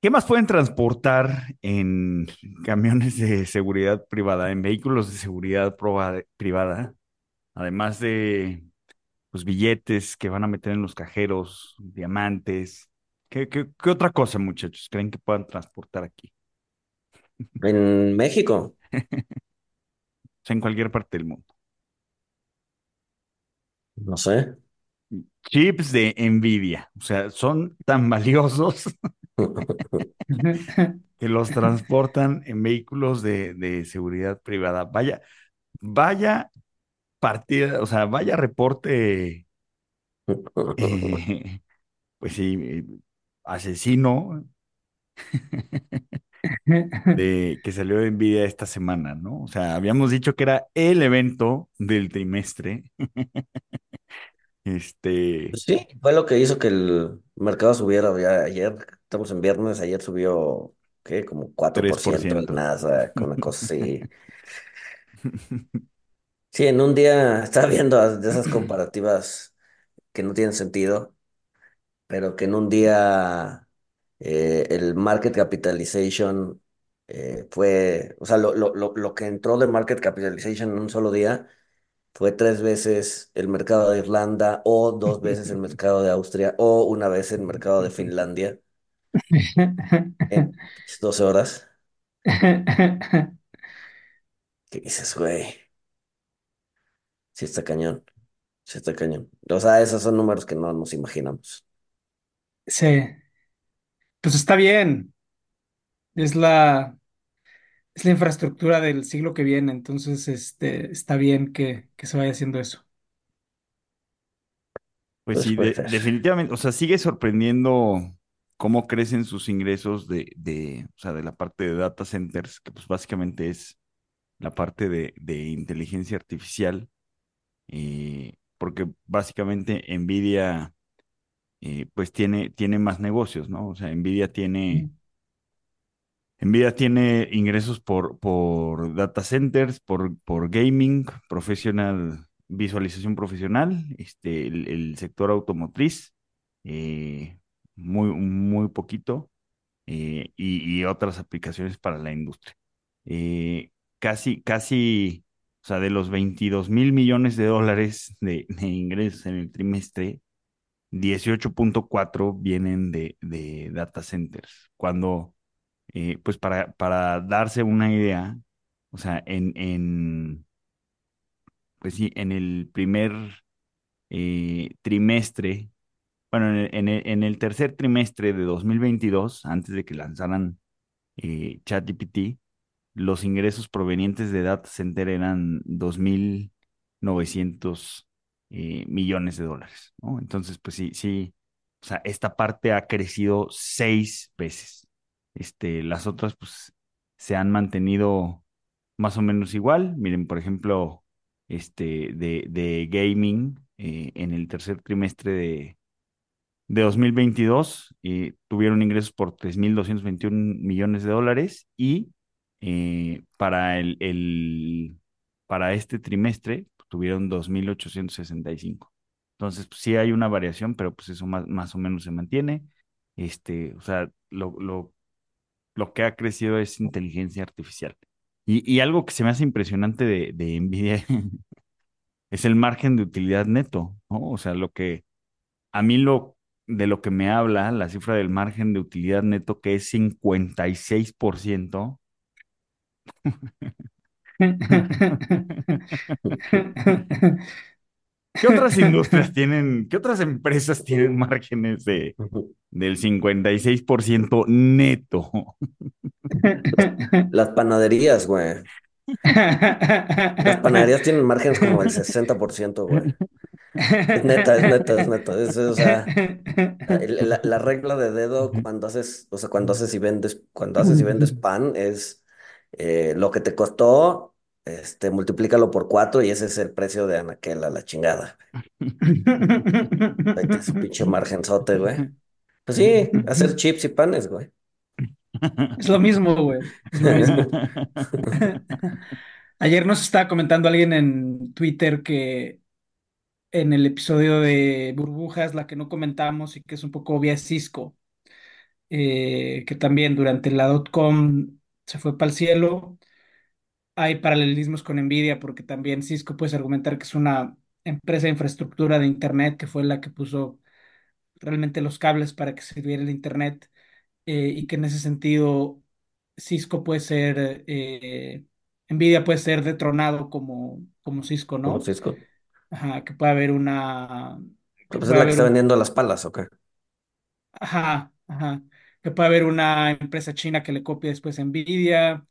¿Qué más pueden transportar en camiones de seguridad privada, en vehículos de seguridad privada? Además de los billetes que van a meter en los cajeros, diamantes. ¿Qué, qué, qué otra cosa, muchachos, creen que puedan transportar aquí? En México. O sea, en cualquier parte del mundo. No sé. Chips de Nvidia. O sea, son tan valiosos que los transportan en vehículos de, de seguridad privada. Vaya, vaya partida, o sea, vaya reporte, eh, pues sí, asesino de que salió de Nvidia esta semana, ¿no? O sea, habíamos dicho que era el evento del trimestre. Este. Pues sí, fue lo que hizo que el mercado subiera ya ayer. Estamos en viernes, ayer subió, ¿qué? Como 4% el NASA, con una cosa así. Sí, en un día estaba viendo de esas comparativas que no tienen sentido, pero que en un día eh, el market capitalization eh, fue, o sea, lo, lo, lo, que entró de market capitalization en un solo día fue tres veces el mercado de Irlanda o dos veces el mercado de Austria o una vez el mercado de Finlandia en 12 horas. ¿Qué dices, güey? Sí está cañón, sí está cañón. O sea, esos son números que no nos imaginamos. Sí, pues está bien. Es la, es la infraestructura del siglo que viene, entonces este, está bien que, que se vaya haciendo eso. Pues, sí, definitivamente, o sea, sigue sorprendiendo cómo crecen sus ingresos de, de, o sea, de la parte de data centers, que pues básicamente es la parte de, de inteligencia artificial, eh, porque básicamente Nvidia eh, pues tiene, tiene más negocios, ¿no? O sea, Nvidia tiene, Nvidia tiene ingresos por, por data centers, por, por gaming, profesional, visualización profesional, este, el, sector automotriz, eh, muy, muy poquito, eh, y, otras aplicaciones para la industria. casi, casi, o sea, de los 22 mil millones de dólares de ingresos en el trimestre, 18.4 vienen de, de, data centers. Cuando, eh, pues para, para darse una idea, o sea, en, en pues sí, en el primer eh, trimestre, bueno, en el, en, el, tercer trimestre de 2022, antes de que lanzaran eh, ChatGPT, los ingresos provenientes de data center eran 2.900 eh, millones de dólares. Entonces, pues sí, sí, o sea, esta parte ha crecido seis veces. Este, las otras, pues, se han mantenido más o menos igual. Miren, por ejemplo, este, de, de gaming, eh, en el tercer trimestre de, de 2022, eh, tuvieron ingresos por 3.221 millones de dólares y para el, el, para este trimestre tuvieron 2.865. Entonces, pues, sí hay una variación, pero pues eso más, más o menos se mantiene. Este, o sea, lo, lo, lo que ha crecido es inteligencia artificial. Y, y algo que se me hace impresionante de, de NVIDIA es el margen de utilidad neto, ¿no? O sea, lo que a mí lo, de lo que me habla la cifra del margen de utilidad neto, que es 56%. ¿Qué otras industrias tienen, qué otras empresas tienen márgenes de, del 56% neto? Las panaderías, güey. Las panaderías tienen márgenes como del 60%, güey. Es neta, es neta, es neta. Es, o sea, la, la regla de dedo cuando haces, o sea, cuando haces y vendes, cuando haces y vendes pan es eh, lo que te costó, este, multiplícalo por cuatro y ese es el precio de Anaquel a la chingada. Ahí tienes su pinche margenzote, güey. Pues sí, hacer chips y panes, güey. Es lo mismo, güey. Es lo mismo. Ayer nos estaba comentando alguien en Twitter que en el episodio de Burbujas, la que no comentamos y que es un poco obvia es Cisco, eh, que también durante la dot-com se fue para el cielo. Hay paralelismos con Nvidia porque también Cisco puedes argumentar que es una empresa de infraestructura de Internet que fue la que puso realmente los cables para que sirviera el Internet eh, y que en ese sentido Cisco puede ser, eh, Nvidia puede ser detronado como, como Cisco, Como ¿no? Cisco. Ajá, que puede haber una, que Pues es la que está un, vendiendo las palas, ¿o qué? ajá, ajá, que puede haber una empresa china que le copie después Nvidia,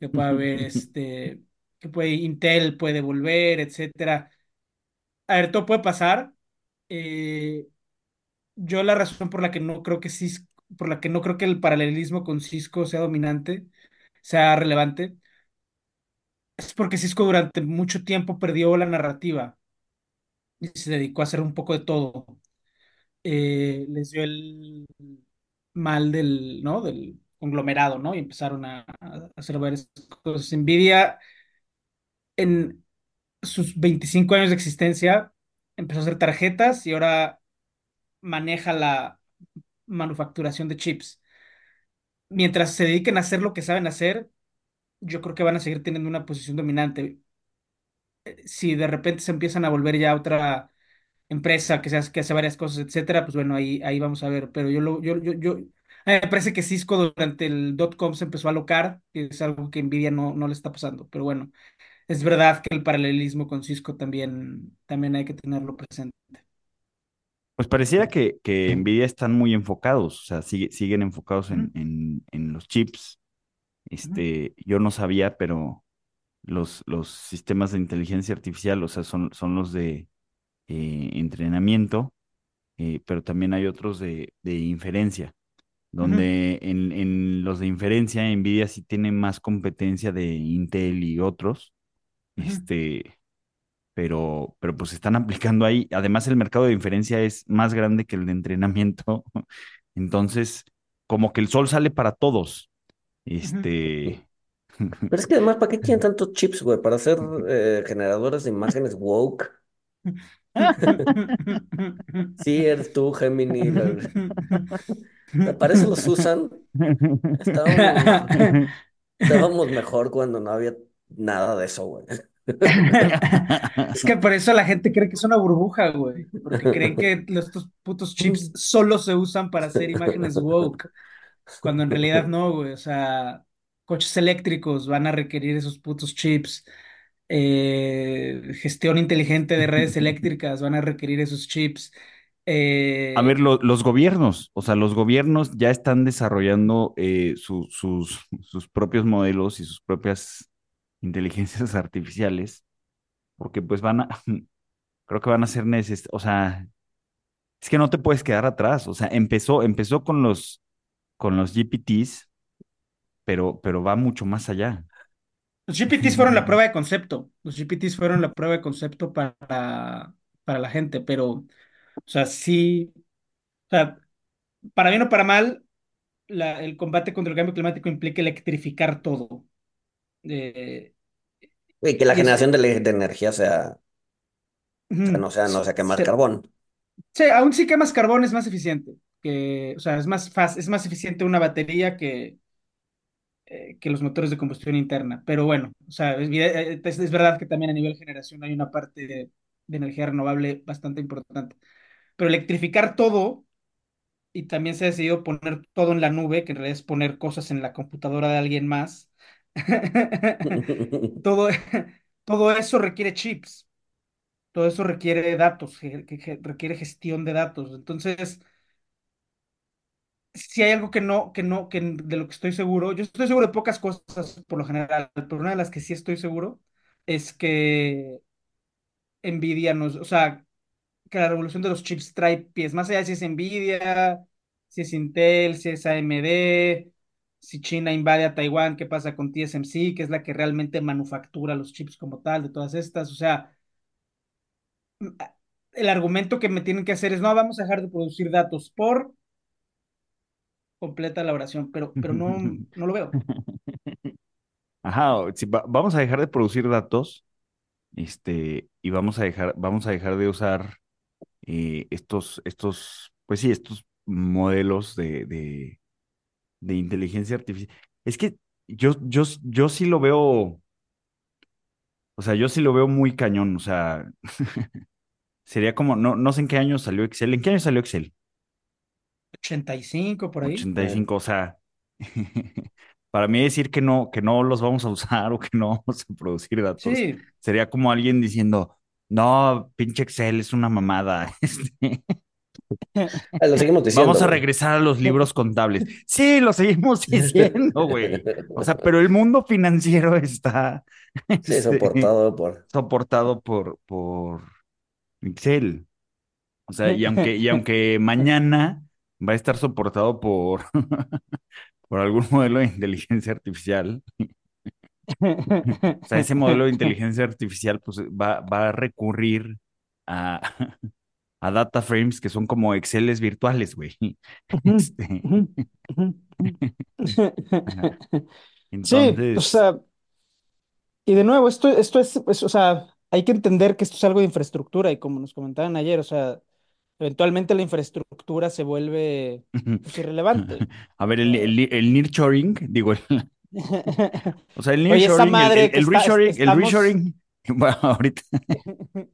que puede haber este, que puede, Intel puede volver, etcétera. A ver, todo puede pasar. Eh, yo la razón por la que no creo que Cisco, por la que no creo que el paralelismo con Cisco sea dominante, sea relevante, es porque Cisco durante mucho tiempo perdió la narrativa y se dedicó a hacer un poco de todo. Eh, les dio el mal del, ¿no? del conglomerado, ¿no? Y empezaron a, a hacer varias cosas. Nvidia, en sus 25 años de existencia, empezó a hacer tarjetas y ahora maneja la manufacturación de chips. Mientras se dediquen a hacer lo que saben hacer, yo creo que van a seguir teniendo una posición dominante. Si de repente se empiezan a volver ya otra empresa que, se hace, que hace varias cosas, etcétera, pues bueno, ahí, ahí vamos a ver. Pero yo, lo, yo, yo, yo, a mí me parece que Cisco durante el dot-com se empezó a alocar, que es algo que Nvidia no, no le está pasando. Pero bueno, es verdad que el paralelismo con Cisco también, también hay que tenerlo presente. Pues pareciera que, que Nvidia están muy enfocados, o sea, sigue- siguen enfocados en, en, en los chips. Este, yo no sabía, pero los, los sistemas de inteligencia artificial, o sea, son, son los de eh, entrenamiento, eh, pero también hay otros de, de inferencia, donde en, en los de inferencia, Nvidia sí tiene más competencia de Intel y otros, este, pero, pero pues se están aplicando ahí. Además, el mercado de inferencia es más grande que el de entrenamiento, entonces, como que el sol sale para todos. Este, Pero es que además, ¿para qué quieren tantos chips, güey? Para hacer eh, generadores de imágenes woke. Sí, eres tú, Gemini. la- Para eso los usan. Estábamos, estábamos mejor cuando no había nada de eso, güey. Es que por eso la gente cree que es una burbuja, güey. Porque creen que estos putos chips solo se usan para hacer imágenes woke. Cuando en realidad no, güey. O sea, coches eléctricos van a requerir esos putos chips. Eh, gestión inteligente de redes eléctricas van a requerir esos chips. A ver, Eh, lo- los gobiernos, o sea, los gobiernos ya están desarrollando eh, su- sus, sus propios modelos y sus propias inteligencias artificiales, porque pues van a, creo que van a ser necesarios, o sea, es que no te puedes quedar atrás, o sea, empezó, empezó con los, con los GPTs, pero, pero va mucho más allá. los GPTs fueron la prueba de concepto. Los GPTs fueron la prueba de concepto para, para la gente, pero, o sea, sí. O sea, para bien o para mal, la- el combate contra el cambio climático implica electrificar todo. Eh, Y que la y es, generación de, energía sea, o sea, no sea, no se- sea quemar se- carbón. sí, aún sí quemas carbón es más eficiente. Que, o sea, es más fácil, es más eficiente una batería que, eh, que los motores de combustión interna. Pero bueno, o sea, es, eh, es- es verdad que también a nivel generación hay una parte de, de energía renovable bastante importante. Pero electrificar todo y también se ha decidido poner todo en la nube, que en realidad es poner cosas en la computadora de alguien más. Todo, todo eso requiere chips, todo eso requiere datos, requiere gestión de datos. Entonces, si hay algo que no, que no, que de lo que estoy seguro, yo estoy seguro de pocas cosas por lo general, pero una de las que sí estoy seguro es que Nvidia nos, o sea, que la revolución de los chips trae pies, más allá de si es Nvidia, si es Intel, si es AMD, si China invade a Taiwán, qué pasa con TSMC, que es la que realmente manufactura los chips como tal, de todas estas, o sea, el argumento que me tienen que hacer es, no, vamos a dejar de producir datos por completa la oración, pero, pero no, no lo veo. Ajá, si va- vamos a dejar de producir datos, este, y vamos a dejar, vamos a dejar de usar eh, estos, estos, pues sí, estos modelos de, de, de inteligencia artificial. Es que yo, yo, yo sí lo veo, o sea, yo sí lo veo muy cañón, o sea, sería como, no, no sé en qué año salió Excel, ¿en qué año salió Excel? 85 por ahí. 85, o sea, para mí decir que no, que no los vamos a usar o que no vamos a producir datos, Sí, sería como alguien diciendo, no, pinche Excel es una mamada, este, Ah, Lo seguimos diciendo. vamos a regresar a los libros contables. Sí, lo seguimos diciendo, güey. O sea, pero el mundo financiero está Sí, este, soportado por. soportado por, por Excel. O sea, y aunque, y aunque mañana va a estar soportado por, por algún modelo de inteligencia artificial, o sea, ese modelo de inteligencia artificial pues va, va a recurrir a, a data frames que son como Exceles virtuales, güey. Este, ajá. Sí, o Entonces, sea, y de nuevo, esto, esto es, es, o sea, hay que entender que esto es algo de infraestructura y como nos comentaban ayer, o sea, eventualmente la infraestructura se vuelve pues, irrelevante. a ver, el, el, el nearshoring, digo, el- o sea, el nearshoring, el, el, el reshoring, el reshoring, bueno, ahorita,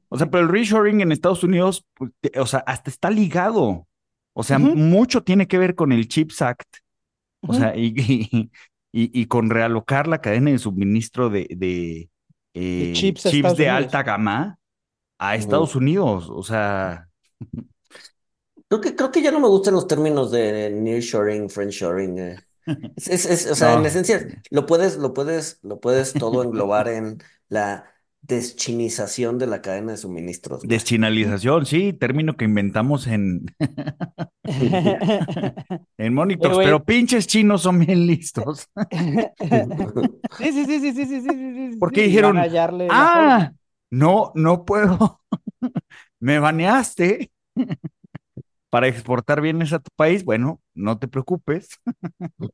o sea, pero el reshoring en Estados Unidos, pues, o sea, hasta está ligado, o sea, mucho tiene que ver con el CHIPS Act, o sea, y, y, y- y con realocar la cadena de suministro de, de, eh, chips chips de Unidos. alta gama a. Estados Unidos, o sea, Creo que, creo que ya no me gustan los términos de nearshoring, friendshoring. Eh. Es, o sea, en esencia, lo puedes, lo puedes, lo puedes todo englobar en la deschinización de la cadena de suministros. Deschinalización, sí, término que inventamos en, en monitors, pero, pinches chinos son bien listos. sí, sí, sí, sí, sí, sí, sí, ¿Por qué dijeron, ah, no, no puedo, me baneaste? Para exportar bienes a tu país. Bueno, no te preocupes.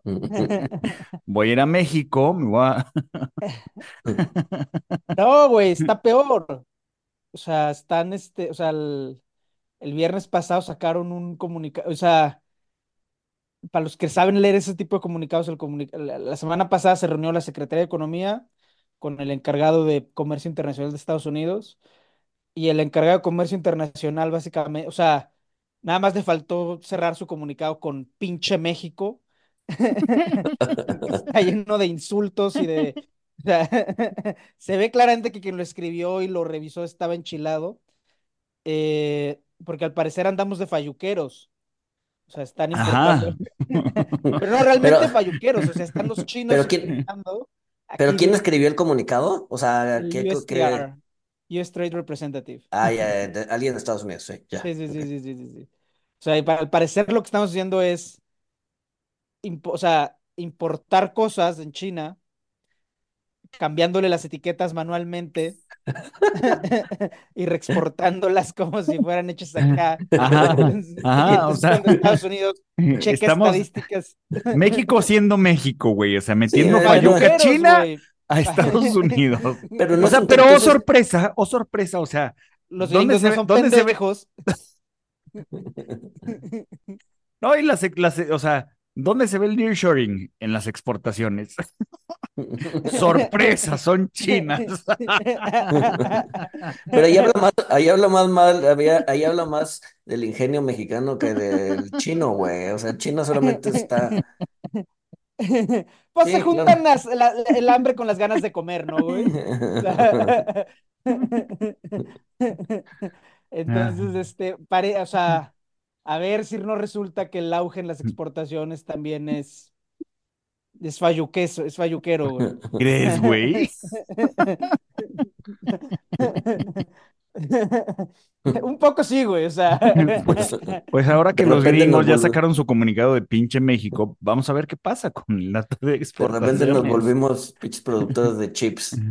Voy a ir a México, me voy a... No, güey, está peor. O sea, están, este, o sea, el, el viernes pasado sacaron un comunicado, o sea, para los que saben leer ese tipo de comunicados, el comuni- la, la semana pasada se reunió la Secretaría de Economía con el encargado de Comercio Internacional de Estados Unidos y el encargado de Comercio Internacional básicamente, o sea, nada más le faltó cerrar su comunicado con pinche México. Está lleno de insultos y de... o sea, se ve claramente que quien lo escribió y lo revisó estaba enchilado, eh, porque al parecer andamos de falluqueros. O sea, están. Pero no realmente Pero- falluqueros, o sea, están los chinos Pero quién- ¿Pero quién escribió el comunicado? O sea, ¿qué, qué- US Trade Representative. Ah, ya, de- alguien de Estados Unidos, sí, ya. Sí, sí, sí, sí, sí, sí, sí. O sea, y al parecer lo que estamos haciendo es, impo- o sea, importar cosas en China, cambiándole las etiquetas manualmente y reexportándolas como si fueran hechas acá. Ajá, ajá, o sea, Estados Unidos checa estamos estadísticas. México siendo México, güey, o sea, metiendo Sí, falluqueros, China güey. A Estados Unidos. Pero no O sea, son- pero oh sorpresa, oh sorpresa, o sea, Los ¿dónde gringos se no ve- son dónde se ve- pendejos. no, y las, las, o sea, ¿dónde se ve el nearshoring? En las exportaciones. Sorpresa, son chinas. Pero ahí habla más, ahí habla más mal, había- ahí habla más del ingenio mexicano que del chino, güey. O sea, el chino solamente está. Pues se juntan claro. las- la- el hambre con las ganas de comer, ¿no, güey? O sea, Entonces, este, pare, o sea, a ver si no resulta que el auge en las exportaciones también es, es falluqueso, es falluquero, güey. ¿Crees, güey? Un poco sí, güey, o sea. Pues, pues ahora que De los gringos nos ya sacaron su comunicado de pinche México, vamos a ver qué pasa con la de De repente nos exportaciones. volvimos pinches productores de chips.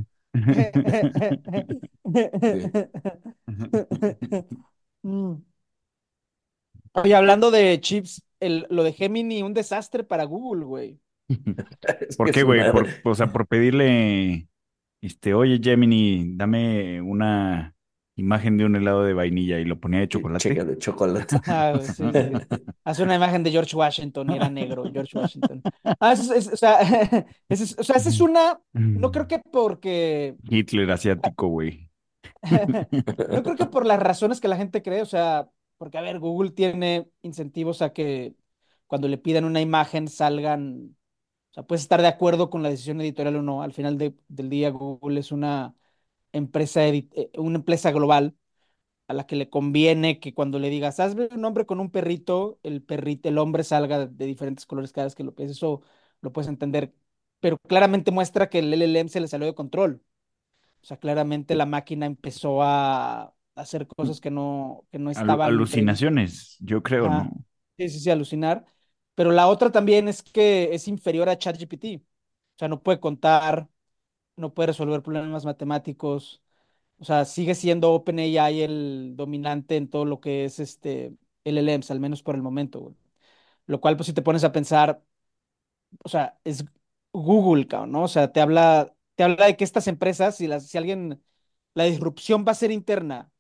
Oye, hablando de chips, el, lo de Gemini, un desastre para Google, güey. ¿Por qué, güey? Por- o sea, por pedirle, este, oye, Gemini, dame una imagen de un helado de vainilla y lo ponía de chocolate. Chinga de chocolate. Ah, sí, sí. Hace una imagen de George Washington y era negro, George Washington. Ah, eso es- es- o sea, esa es, o sea, esa es una, no creo que porque, Hitler asiático, güey. no creo que por las razones que la gente cree, o sea, porque a ver, Google tiene incentivos a que cuando le pidan una imagen salgan, o sea, puedes estar de acuerdo con la decisión editorial o no. Al final de- del día, Google es una empresa, eh, una empresa global a la que le conviene que cuando le digas, hazme un hombre con un perrito, el perrito, el hombre salga de diferentes colores cada vez que lo pides. Eso lo puedes entender. Pero claramente muestra que el LLM se le salió de control. O sea, claramente la máquina empezó a hacer cosas que no, que no estaban previstas. alucinaciones, yo creo. ¿no? Sí, sí, sí, alucinar. Pero la otra también es que es inferior a ChatGPT. O sea, no puede contar, no puede resolver problemas matemáticos. O sea, sigue siendo OpenAI el dominante en todo lo que es este LLMs, al menos por el momento. Lo cual, pues, si te pones a pensar, o sea, es Google, ¿no? O sea, te habla, te habla de que estas empresas, si las, si alguien, la disrupción va a ser interna.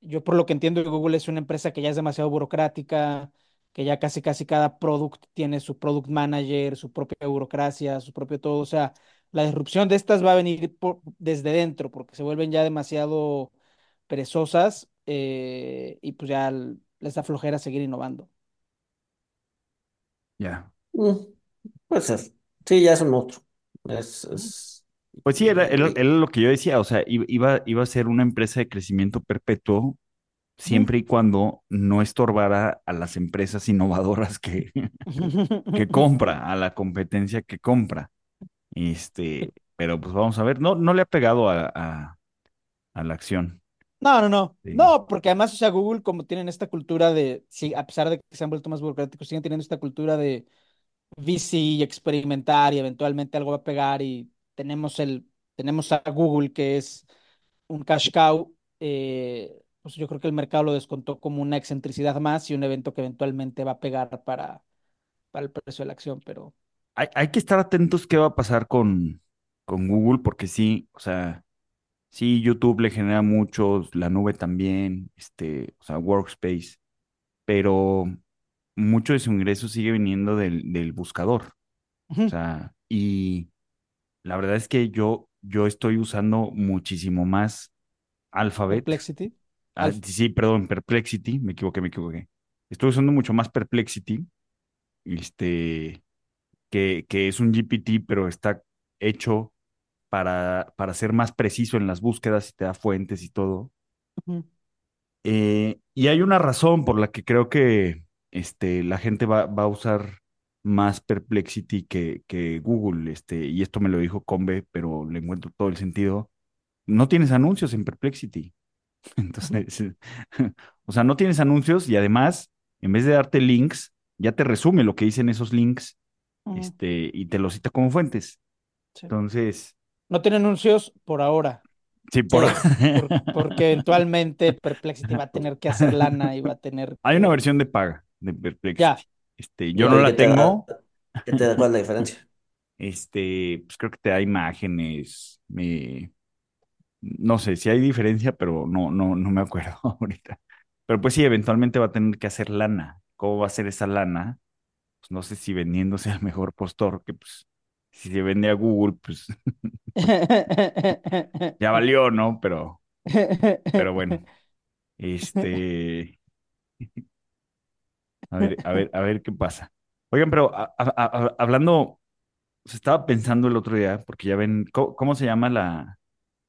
Yo por lo que entiendo, Google es una empresa que ya es demasiado burocrática, que ya casi casi cada product tiene su product manager, su propia burocracia, su propio todo. O sea, la disrupción de estas va a venir por- desde dentro, porque se vuelven ya demasiado perezosas eh, y pues ya les da flojera seguir innovando. Ya. Mm, Pues es- sí, ya es un monstruo. Es, es- Pues sí, era, era- lo que yo decía, o sea, iba, iba a ser una empresa de crecimiento perpetuo siempre y cuando no estorbara a las empresas innovadoras que, que compra, a la competencia que compra. Este, pero pues vamos a ver, no, no le ha pegado a, a, a la acción. No, no, no. Sí. No, porque además, o sea, Google, como tienen esta cultura de, sí, a pesar de que se han vuelto más burocráticos, siguen teniendo esta cultura de VC y experimentar y eventualmente algo va a pegar y tenemos el, tenemos a Google que es un cash cow, eh, pues yo creo que el mercado lo descontó como una excentricidad más y un evento que eventualmente va a pegar para, para el precio de la acción, pero Hay, hay que estar atentos qué va a pasar con, con Google, porque sí, o sea, sí, YouTube le genera muchos, la nube también, este, o sea, Workspace, pero mucho de su ingreso sigue viniendo del, del buscador. O sea, y la verdad es que yo, yo estoy usando muchísimo más Alphabet. Perplexity. Ah, sí, perdón, Perplexity, me equivoqué, me equivoqué. Estoy usando mucho más Perplexity, este, que, que es un GPT, pero está hecho para, para ser más preciso en las búsquedas y te da fuentes y todo. Eh, y hay una razón por la que creo que este, la gente va, va a usar más Perplexity que, que Google, este, y esto me lo dijo Combe, pero le encuentro todo el sentido. No tienes anuncios en Perplexity. Entonces, o sea, no tienes anuncios y además, en vez de darte links, ya te resume lo que dicen esos links, Este, y te lo cita como fuentes. Sí. Entonces, No tiene anuncios por ahora. sí, por... por- porque eventualmente Perplexity va a tener que hacer lana y va a tener Hay una versión de paga de Perplexity. Ya. Este, yo no la da- tengo. ¿Qué te da cuál es la diferencia? Este, pues creo que te da imágenes. Me... No sé si hay diferencia, pero no, no, no me acuerdo ahorita. Pero pues sí, eventualmente va a tener que hacer lana. ¿Cómo va a ser esa lana? Pues no sé si vendiéndose al mejor postor, que pues si se vende a Google, pues ya valió, ¿no? Pero, pero bueno, este, a ver, a ver, a ver qué pasa. Oigan, pero a- a- a- hablando, se estaba pensando el otro día, porque ya ven, ¿cómo, cómo se llama la,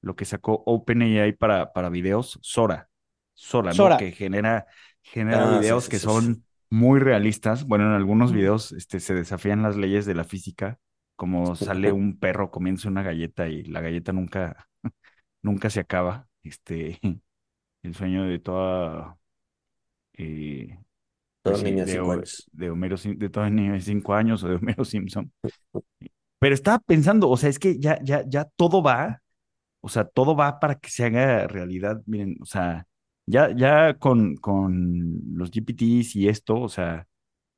lo que sacó OpenAI para, para videos? Sora. Sora, ¿no? Sora. Que genera, genera Ah, sí, videos sí, que sí, son muy realistas. Bueno, en algunos videos este, se desafían las leyes de la física, como sale un perro comienza una galleta y la galleta nunca, nunca se acaba. Este, el sueño de toda, eh, Todo pues sí, niño de cinco años. de Homero, de todo niño de cinco años o de Homero Simpson. Pero estaba pensando, o sea, es que ya, ya, ya todo va, o sea, todo va para que se haga realidad. Miren, o sea, ya, ya con, con los GPTs y esto, o sea,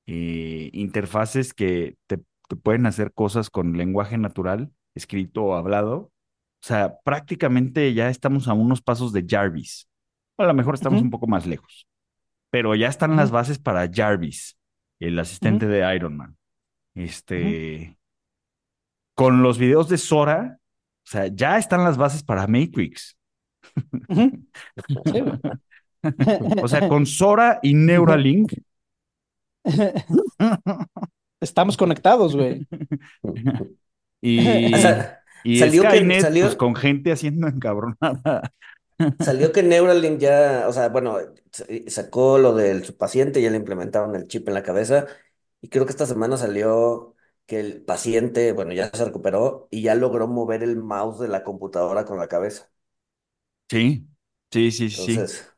eh, interfaces que te, te pueden hacer cosas con lenguaje natural, escrito o hablado. O sea, prácticamente ya estamos a unos pasos de Jarvis. A lo mejor estamos un poco más lejos, pero ya están las bases para Jarvis, el asistente de Iron Man. Este, con los videos de Sora, o sea, ya están las bases para Matrix. Sí. O sea, con Sora y Neuralink. Estamos conectados, güey. Y, O sea, y salió que- salió- pues con gente haciendo encabronada. Salió que Neuralink ya, o sea, bueno, sacó lo del su paciente, ya le implementaron el chip en la cabeza y creo que esta semana salió que el paciente, bueno, ya se recuperó y ya logró mover el mouse de la computadora con la cabeza. Sí, sí, sí, sí. Entonces,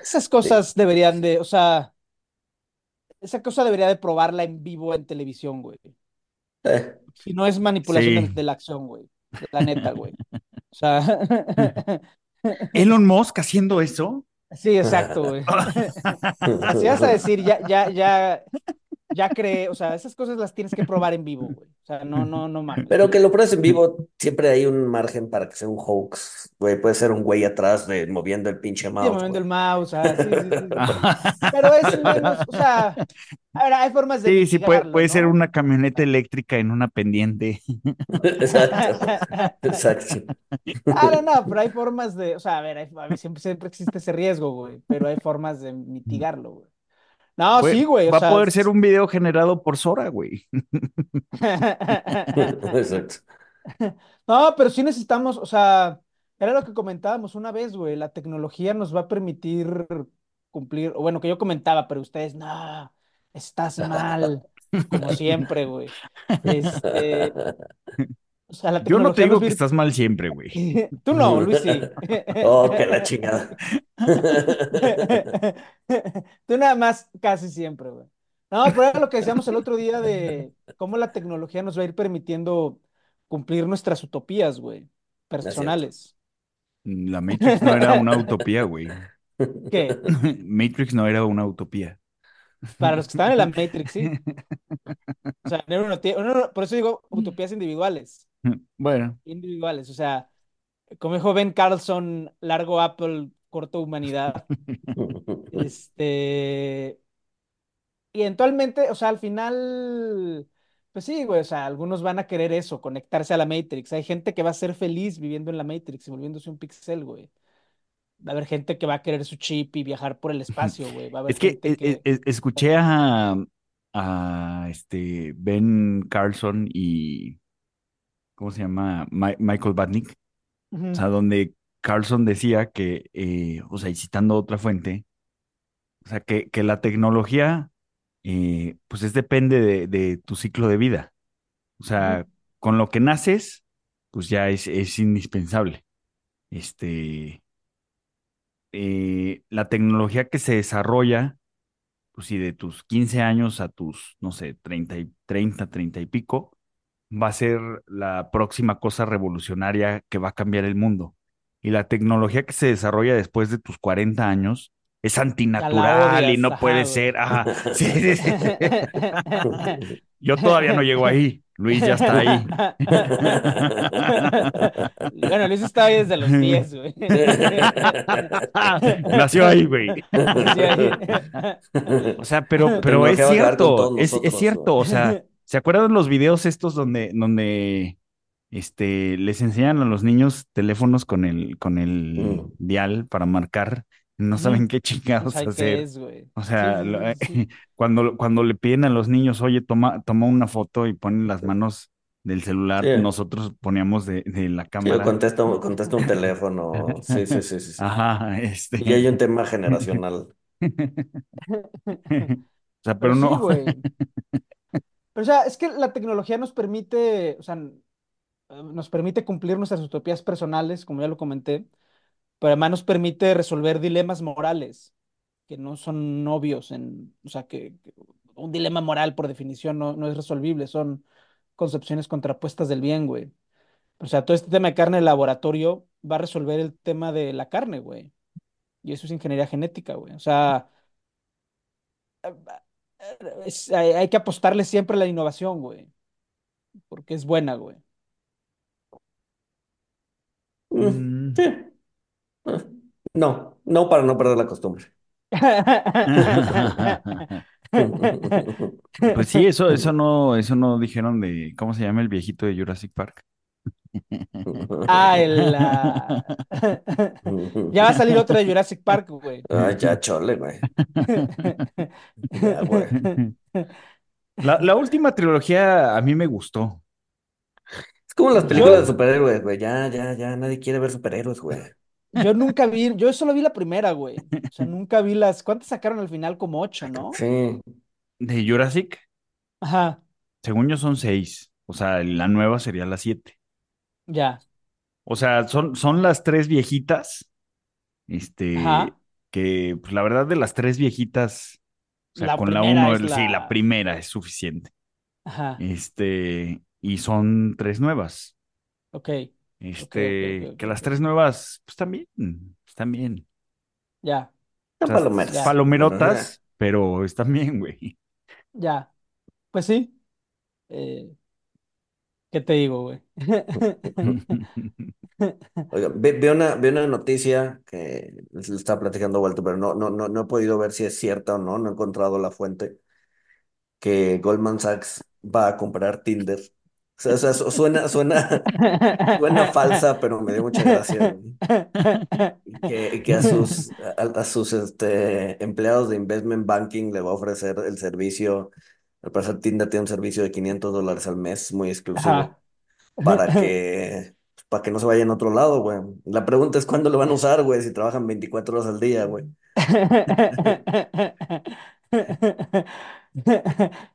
Esas cosas deberían de, o sea, esa cosa debería de probarla en vivo en televisión, güey. eh, Si no es manipulación de, Sí. de la acción, güey. La neta, güey. O sea, Elon Musk haciendo eso. sí, exacto, güey. Si vas a decir, ya, ya, ya, ya cree, o sea, esas cosas las tienes que probar en vivo, güey. O sea, no, no, no mames. Pero que lo pruebes en vivo, siempre hay un margen para que sea un hoax, güey. Puede ser un güey atrás de moviendo el pinche Sí, mouse, moviendo el mouse, ah, sí, sí, sí, sí. Pero es menos, o sea, a ver, hay formas de Sí, sí, puede, puede ser una camioneta eléctrica en una pendiente. Exacto, exacto. Ah, no, no, pero hay formas de, o sea, a ver, hay- a ver, siempre, siempre existe ese riesgo, güey, pero hay formas de mitigarlo, güey. No, sí, güey, o va sea, a poder ser un video generado por Sora, güey. Exacto. No, pero sí necesitamos, o sea, era lo que comentábamos una vez, güey, la tecnología nos va a permitir cumplir, o bueno, que yo comentaba, pero ustedes, no, estás mal, como siempre, güey. Este, o sea, la Yo no te digo que estás mal siempre, güey. Tú no, Luis, sí. Oh, que la chingada. Tú nada más casi siempre, güey. No, pero era lo que decíamos el otro día de cómo la tecnología nos va a ir permitiendo cumplir nuestras utopías, güey, personales. La Matrix no era una utopía, güey. ¿Qué? Matrix no era una utopía. Para los que estaban en la Matrix, sí. O sea, no era una no, por eso digo utopías individuales. Bueno, Individuales. O sea, como dijo Ben Carlson, largo Apple, corto humanidad. Este. Y eventualmente, o sea, al final, pues sí, güey, o sea, algunos van a querer eso, conectarse a la Matrix. Hay gente que va a ser feliz viviendo en la Matrix y volviéndose un pixel, güey. Va a haber gente que va a querer su chip y viajar por el espacio, güey. Va a haber es que, gente e- que... e- e- escuché a, a este Ben Carlson y ¿cómo se llama? Mi- Michael Batnick. O sea, donde Carlson decía que, eh, o sea, y citando otra fuente, o sea, que, que la tecnología, eh, pues es depende de, de tu ciclo de vida. O sea, con lo que naces, pues ya es, es indispensable. Este, eh, la tecnología que se desarrolla, pues si de tus 15 años a tus, no sé, 30, y, 30, 30 y pico, va a ser la próxima cosa revolucionaria que va a cambiar el mundo. Y la tecnología que se desarrolla después de tus 40 años es antinatural y odias, no ajá, puede güey. ser. Ajá. Sí, sí, sí. Yo todavía no llego ahí. Luis ya está ahí. Bueno, Luis está ahí desde los 10, güey. Nació ahí, güey. Sí, ahí. O sea, pero, pero es cierto, es, es cierto, o sea, ¿Se acuerdan los videos estos donde, donde este, les enseñan a los niños teléfonos con el, con el Mm. dial para marcar? No saben qué chingados qué hacer. es, güey. O sea, Sí, lo- sí, sí. cuando, cuando le piden a los niños, oye, toma, toma una foto y ponen las manos del celular, Sí. nosotros poníamos de, de la cámara. contesta, contesta un teléfono. Sí, sí, sí, sí. Ajá, este. Y hay un tema generacional. O sea, Pero pero no. Pero, o sea, es que la tecnología nos permite, o sea, eh, nos permite cumplir nuestras utopías personales, como ya lo comenté, pero además nos permite resolver dilemas morales que no son obvios en, o sea, que, un dilema moral por definición no, no es resolvible, son concepciones contrapuestas del bien, güey. O sea, todo este tema de carne de laboratorio va a resolver el tema de la carne, güey. Y eso es ingeniería genética, güey. O sea, es- hay, hay que apostarle siempre a la innovación, güey. Porque es buena, güey. Mm, Mm. sí. No, no para no perder la costumbre. Pues sí, eso, eso no, eso no dijeron de, ¿cómo se llama el viejito de Jurassic Park? Ah, el. ah, Ya va a salir otra de Jurassic Park, güey. Ay, ya, chole, güey. Ya, güey. La, la última trilogía a mí me gustó. Es como las películas Yo- de superhéroes, güey. Ya, ya, ya, nadie quiere ver superhéroes, güey. Yo nunca vi, yo solo vi la primera, güey. O sea, nunca vi las. ¿Cuántas sacaron al final? Como ocho, ¿no? Sí. De Jurassic, Ajá, según yo son seis. O sea, la nueva sería la siete. Ya. O sea, son, son las tres viejitas. Este, Ajá. que pues, la verdad de las tres viejitas, o sea, La con la uno, sí, la- primera es suficiente. Ajá, Este, y son tres nuevas. ok, Este, que las tres nuevas, pues también, están bien. ya, O sea, palomeras. ya. Palomerotas, pero están bien, güey. ya. Pues sí. Eh, ¿qué te digo, güey? Oiga, ve, ve una, ve una noticia que le estaba platicando Walter, pero no, no, no, no he podido ver si es cierta o no, no he encontrado la fuente, que Goldman Sachs va a comprar Tinder. O sea, o sea, su- suena, suena, suena falsa, pero me dio mucha gracia. Y que, y que a sus, a, a sus este, empleados de investment banking le va a ofrecer el servicio. Al parecer Tinder tiene un servicio de 500 dólares al mes, muy exclusivo, Ajá. para que, para que no se vayan a otro lado, güey. La pregunta es cuándo lo van a usar, güey, si trabajan 24 horas al día, güey.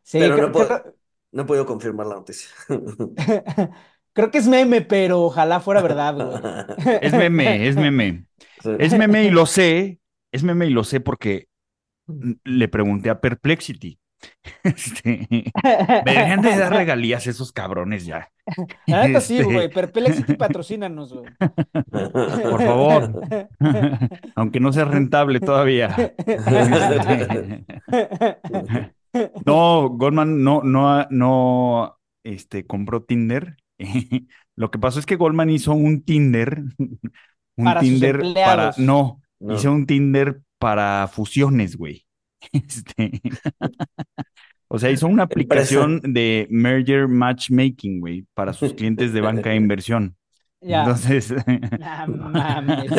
Sí, Pero creo, no puedo, creo- no he podido confirmar la noticia. creo que es meme, pero ojalá fuera verdad, güey. Es meme, es meme. Sí. Es meme y lo sé, es meme y lo sé porque le pregunté a Perplexity. Este, me dejan de dar regalías esos cabrones ya. La neta sí, Este, güey. Perplexity patrocínanos, güey. Por favor. Aunque no sea rentable todavía. Este, No, Goldman no, no, no, este, compró Tinder. Lo que pasó es que Goldman hizo un Tinder, un Para sus Tinder para, No. hizo un Tinder para fusiones, güey. Este, o sea, hizo una aplicación de merger matchmaking, güey, para sus clientes de banca de inversión. Ya. Entonces, Ah, mames.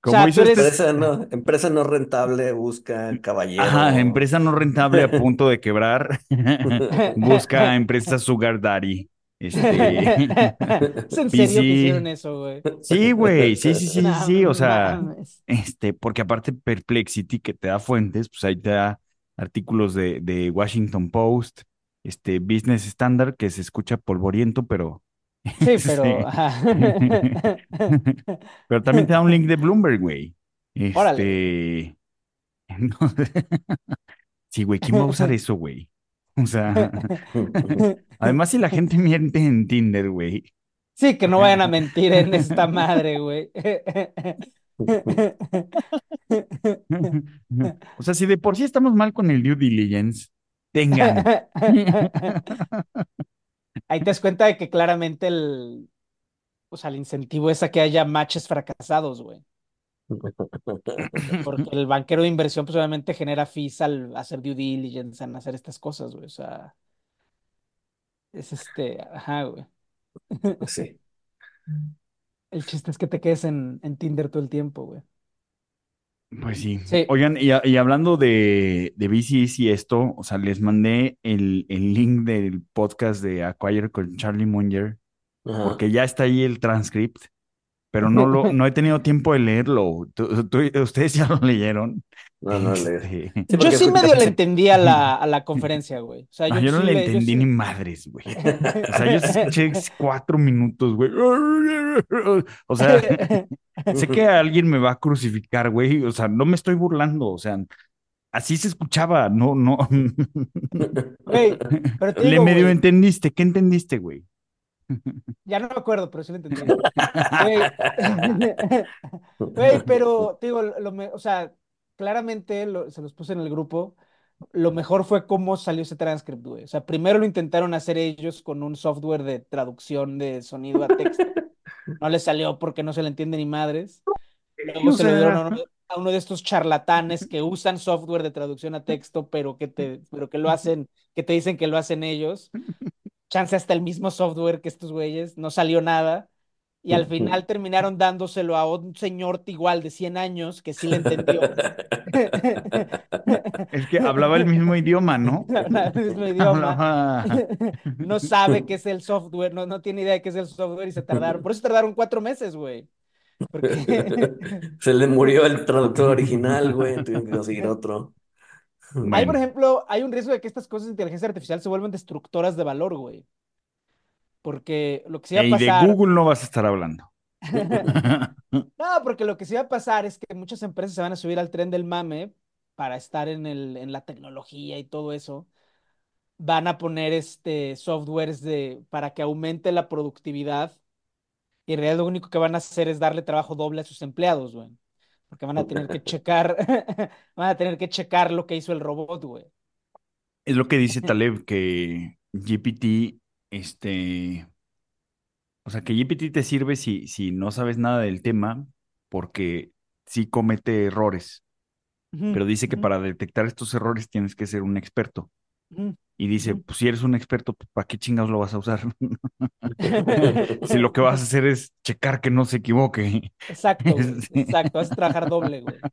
como O sea, hizo tú este- eres- Empresa no, empresa no rentable busca caballero. Ajá, empresa no rentable a punto de quebrar. Busca empresa Sugar Daddy. Este, ¿Es en serio que sí. hicieron eso, güey? sí, güey, sí, sí, sí, sí, sí, o sea, No este, porque aparte Perplexity que te da fuentes, pues ahí te da artículos de, de Washington Post, este, Business Standard, que se escucha polvoriento, pero, Sí, este, pero. pero también te da un link de Bloomberg, güey. Órale. Este, no, sí, güey, ¿quién va a usar eso, güey? O sea, además si la gente miente en Tinder, güey, Sí, que no vayan a mentir en esta madre, güey. O sea, si de por sí estamos mal con el due diligence, tengan. Ahí te das cuenta de que claramente el, o sea, el incentivo es a que haya matches fracasados, güey. Porque el banquero de inversión, pues obviamente genera fees al hacer due diligence, en hacer estas cosas, güey. O sea, es este, ajá, güey. Sí. El chiste es que te quedes en, en Tinder todo el tiempo, güey. Pues sí. Sí. Oigan, y, a- y hablando de, de VCs y esto, o sea, les mandé el, el link del podcast de Acquire con Charlie Munger, Ajá. porque ya está ahí el transcript, pero no lo, no he tenido tiempo de leerlo. ¿Tú- tú- ustedes ya lo leyeron? No, no, le... Este, Sí, Yo sí medio le entendí a la, a la conferencia, güey. O sea, no, yo, yo no sí le le- yo entendí sí- ni madres, güey. O sea, yo sí escuché cuatro minutos, güey. O sea, sé que alguien me va a crucificar, güey. O sea, no me estoy burlando. O sea, así se escuchaba. No, no. Güey, pero te Le digo, medio güey, entendiste. ¿Qué entendiste, güey? ya no me acuerdo, pero sí lo entendí. Güey, pero te digo, lo me- o sea, claramente lo- se los puse en el grupo. Lo mejor fue cómo salió ese transcript, güey. O sea, primero lo intentaron hacer ellos con un software de traducción de sonido a texto. No les salió porque no se le entiende ni madres. Luego se lo dieron a uno, a uno de estos charlatanes que usan software de traducción a texto, pero que te, pero que lo hacen, que te dicen que lo hacen ellos. Chance hasta el mismo software que estos güeyes, no salió nada. Y al final terminaron dándoselo a un señor igual de 100 años que sí le entendió. Es que hablaba el mismo idioma, ¿no? Hablaba el mismo idioma. No sabe qué es el software, no, no tiene idea de qué es el software y se tardaron. Por eso tardaron cuatro meses, güey. Porque Se le murió el traductor original, güey. Tuvieron que conseguir otro. Hay, por ejemplo, hay un riesgo de que estas cosas de inteligencia artificial se vuelvan destructoras de valor, güey. Porque lo que se iba a Ey, de pasar. Google no vas a estar hablando. No, porque lo que se iba a pasar es que muchas empresas se van a subir al tren del mame para estar en el, en la tecnología y todo eso. Van a poner este softwares de, para que aumente la productividad. Y en realidad lo único que van a hacer es darle trabajo doble a sus empleados, güey. Porque van a tener que checar, van a tener que checar lo que hizo el robot, güey. Es lo que dice Taleb, que GPT, este, o sea, que GPT te sirve si, si no sabes nada del tema, porque sí comete errores, pero dice que para detectar estos errores tienes que ser un experto. ujú. Y dice, pues si eres un experto, pues, ¿para qué chingados lo vas a usar? Si lo que vas a hacer es checar que no se equivoque. Exacto, güey, Sí. exacto, vas a trabajar doble, güey.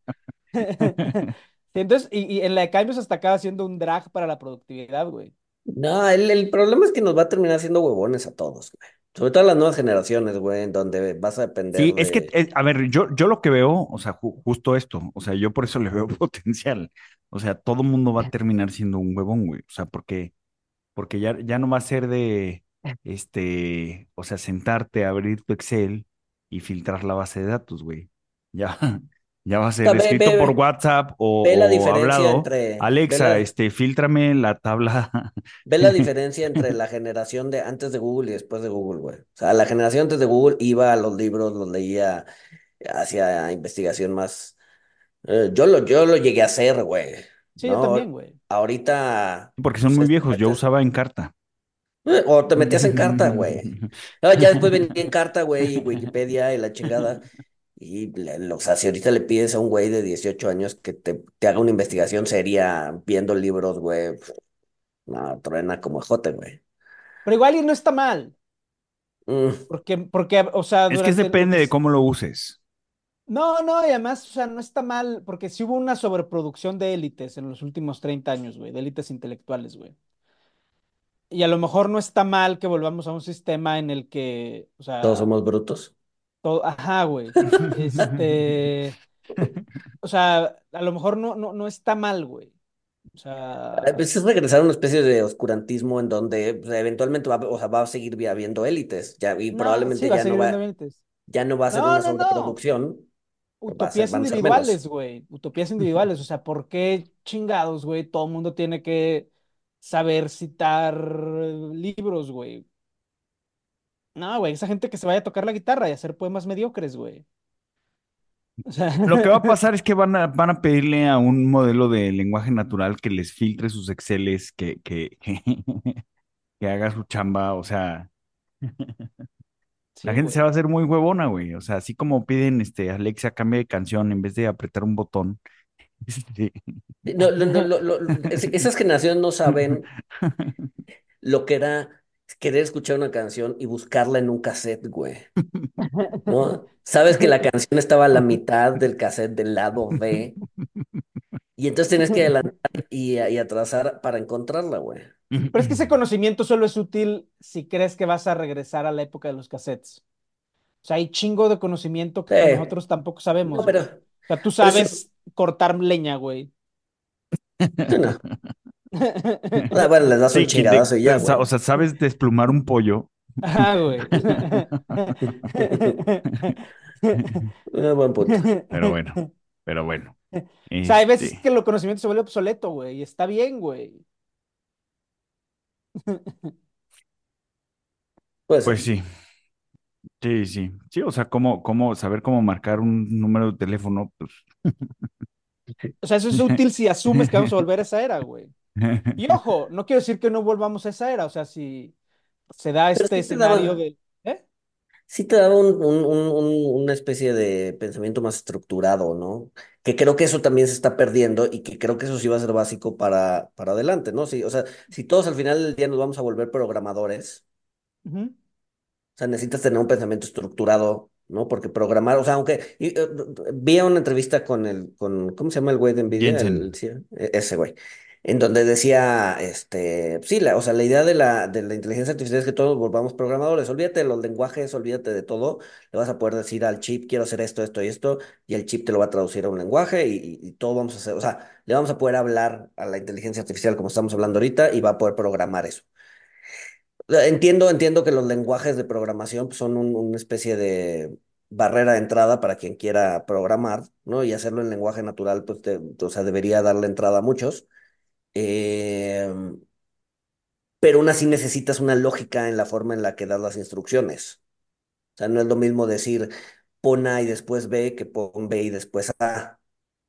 Entonces, y, y en la de cambios hasta acaba siendo un drag para la productividad, güey. No, el, el problema es que nos va a terminar siendo huevones a todos, güey. Sobre todo a las nuevas generaciones, güey, en donde vas a depender Sí, es que, eh, a ver, yo, yo lo que veo, o sea, ju- justo esto, o sea, yo por eso le veo potencial. O sea, todo mundo va a terminar siendo un huevón, güey. O sea, porque, porque ya, ya no va a ser de, este, o sea, sentarte, abrir tu Excel y filtrar la base de datos, güey. Ya, ya va a ser ve- escrito ve- por WhatsApp o, Ve la o diferencia hablado. entre... Alexa, ve la- este, filtrame la tabla. Ve la diferencia entre la generación de antes de Google y después de Google, güey. O sea, la generación antes de Google iba a los libros, los leía, hacía investigación más. eh, yo lo, yo lo llegué a hacer, güey. Sí, yo también, güey. Ahorita. Porque son pues, muy viejos, yo usaba Encarta. eh, O te metías en carta, güey. No, ya después venía en carta, güey, y Wikipedia y la chingada. Y, lo- o sea, si ahorita le pides a un güey de 18 años que te, te haga una investigación seria viendo libros, güey, no, truena como jote, güey. Pero igual y no está mal, Mm. porque, porque, o sea, Es que durante lo depende de cómo lo uses. No, no, y además, o sea, no está mal, porque sí hubo una sobreproducción de élites en los últimos 30 años, güey, de élites intelectuales, güey. Y a lo mejor no está mal que volvamos a un sistema en el que, o sea, Todos somos brutos. Todo, ajá, güey. Este, o sea, a lo mejor no, no, no está mal, güey. O sea, veces es regresar a una especie de oscurantismo en donde pues, eventualmente va, a- o sea, va a seguir habiendo élites, ya, y no, probablemente sí, va a ya no va, ya no va a ser No, una no, no. sobreproducción, va a ser, Utopías individuales, güey. Utopías individuales. O sea, ¿por qué chingados, güey? Todo el mundo tiene que saber citar libros, güey. No, güey, esa gente que se vaya a tocar la guitarra y hacer poemas mediocres, güey. O sea, Lo que va a pasar es que van a, van a pedirle a un modelo de lenguaje natural que les filtre sus Exceles, que, que, que, que haga su chamba, o sea, Sí, La gente se va a hacer muy huevona, güey. O sea, así como piden, este, Alexa, cambie de canción en vez de apretar un botón. Este, No, lo- lo- es- esas generaciones no saben lo que era querer escuchar una canción y buscarla en un cassette, güey. ¿No? Sabes que la canción estaba a la mitad del cassette del lado B y entonces tienes que adelantar y, y atrasar para encontrarla, güey. Pero es que ese conocimiento solo es útil si crees que vas a regresar a la época de los cassettes. O sea, hay chingo de conocimiento que Sí. nosotros tampoco sabemos. No, güey. pero O sea, tú sabes cortar leña, güey. no. Ah, bueno, les das un Sí, chingadazo y ya, o sea, güey. o sea, sabes desplumar un pollo. Ajá, güey. Eh, buen punto. Pero bueno, pero bueno. O sea, hay veces Este, que el conocimiento se vuelve obsoleto, güey, y está bien, güey. Pues, Pues sí. Sí, sí. Sí, o sea, cómo, cómo saber cómo marcar un número de teléfono, pues. O sea, eso es útil si asumes que vamos a volver a esa era, güey. Y ojo, no quiero decir que no volvamos a esa era, o sea, si se da Pero este sí te daba- escenario de... ¿Eh? sí te daba un- un- un- un- una especie de pensamiento más estructurado, ¿no? Que creo que eso también se está perdiendo y que creo que eso sí va a ser básico para, para adelante, ¿no? Sí, o sea, si todos al final del día nos vamos a volver programadores, o sea, necesitas tener un pensamiento estructurado, ¿no? Porque programar, o sea, aunque y, eh, vi una entrevista con el, con, ¿cómo se llama el güey de Nvidia? El- e- ese güey. En donde decía, este, sí, la, o sea, la idea de la, de la inteligencia artificial es que todos volvamos programadores. Olvídate de los lenguajes, olvídate de todo. Le vas a poder decir al chip, quiero hacer esto, esto y esto, y el chip te lo va a traducir a un lenguaje y, todo vamos a hacer, o sea, le vamos a poder hablar a la inteligencia artificial como estamos hablando ahorita y va a poder programar eso. Entiendo, entiendo que los lenguajes de programación pues, son un- una especie de barrera de entrada para quien quiera programar, ¿no? Y hacerlo en lenguaje natural, pues, te- o sea, debería darle entrada a muchos. Eh, pero aún así necesitas una lógica en la forma en la que das las instrucciones. O sea, no es lo mismo decir pon A y después B que pon B y después A,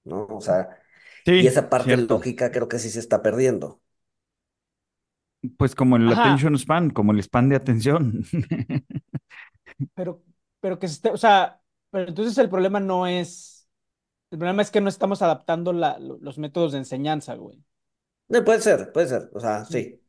¿no? O sea, y esa parte cierto. lógica creo que sí se está perdiendo. Pues como el Ajá. attention span, como el span de atención. Pero, pero que se esté, o sea, pero entonces el problema no es, el problema es que no estamos adaptando la- los métodos de enseñanza, güey. No, puede ser, puede ser, o sea, sí.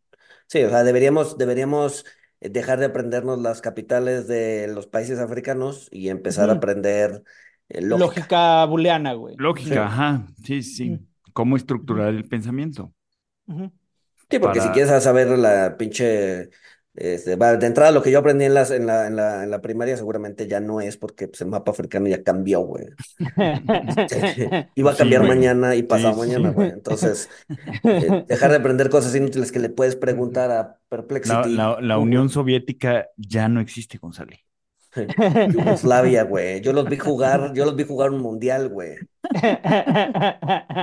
Sí, o sea, deberíamos, deberíamos eh, dejar de aprendernos las capitales de los países africanos y empezar a aprender eh, lógica. Lógica booleana, güey. Lógica, Sí. ajá. Sí, sí. Cómo estructurar el pensamiento. Sí, porque si quieres saber la pinche, este, va, de entrada lo que yo aprendí en las, en la, en la, en la primaria seguramente ya no es porque pues, el mapa africano ya cambió, güey. Iba a cambiar mañana y pasado sí, mañana, sí. güey. Entonces, eh, dejar de aprender cosas inútiles que le puedes preguntar a Perplexity. la-. Unión Soviética ya no existe, González. Yugoslavia, güey. Yo los vi jugar, yo los vi jugar un mundial, güey.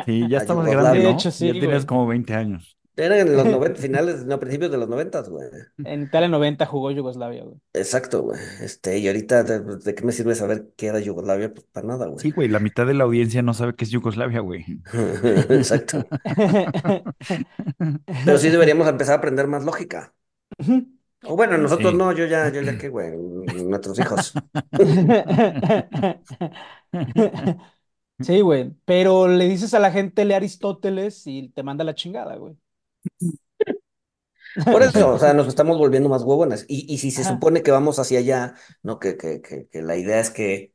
Sí, ya estabas grande, De ¿no? hecho, sí, Ya tenías güey. como 20 años. Eran en los 90, finales, no, principios de los 90, güey. En Italia 90 jugó Yugoslavia, güey. Exacto, güey. Este, y ahorita, ¿de, de qué me sirve saber qué era Yugoslavia? Pues para nada, güey. Sí, güey, la mitad de la audiencia no sabe qué es Yugoslavia, güey. Exacto. Pero sí deberíamos empezar a aprender más lógica. O bueno, nosotros Sí. no, yo ya, yo ya qué, güey, nuestros hijos. Sí, güey. Pero le dices a la gente lee Aristóteles y te manda la chingada, güey. Por eso, o sea, nos estamos volviendo más huevones. Y, y si se Ajá. supone que vamos hacia allá, ¿no? Que, que, que, que la idea es que,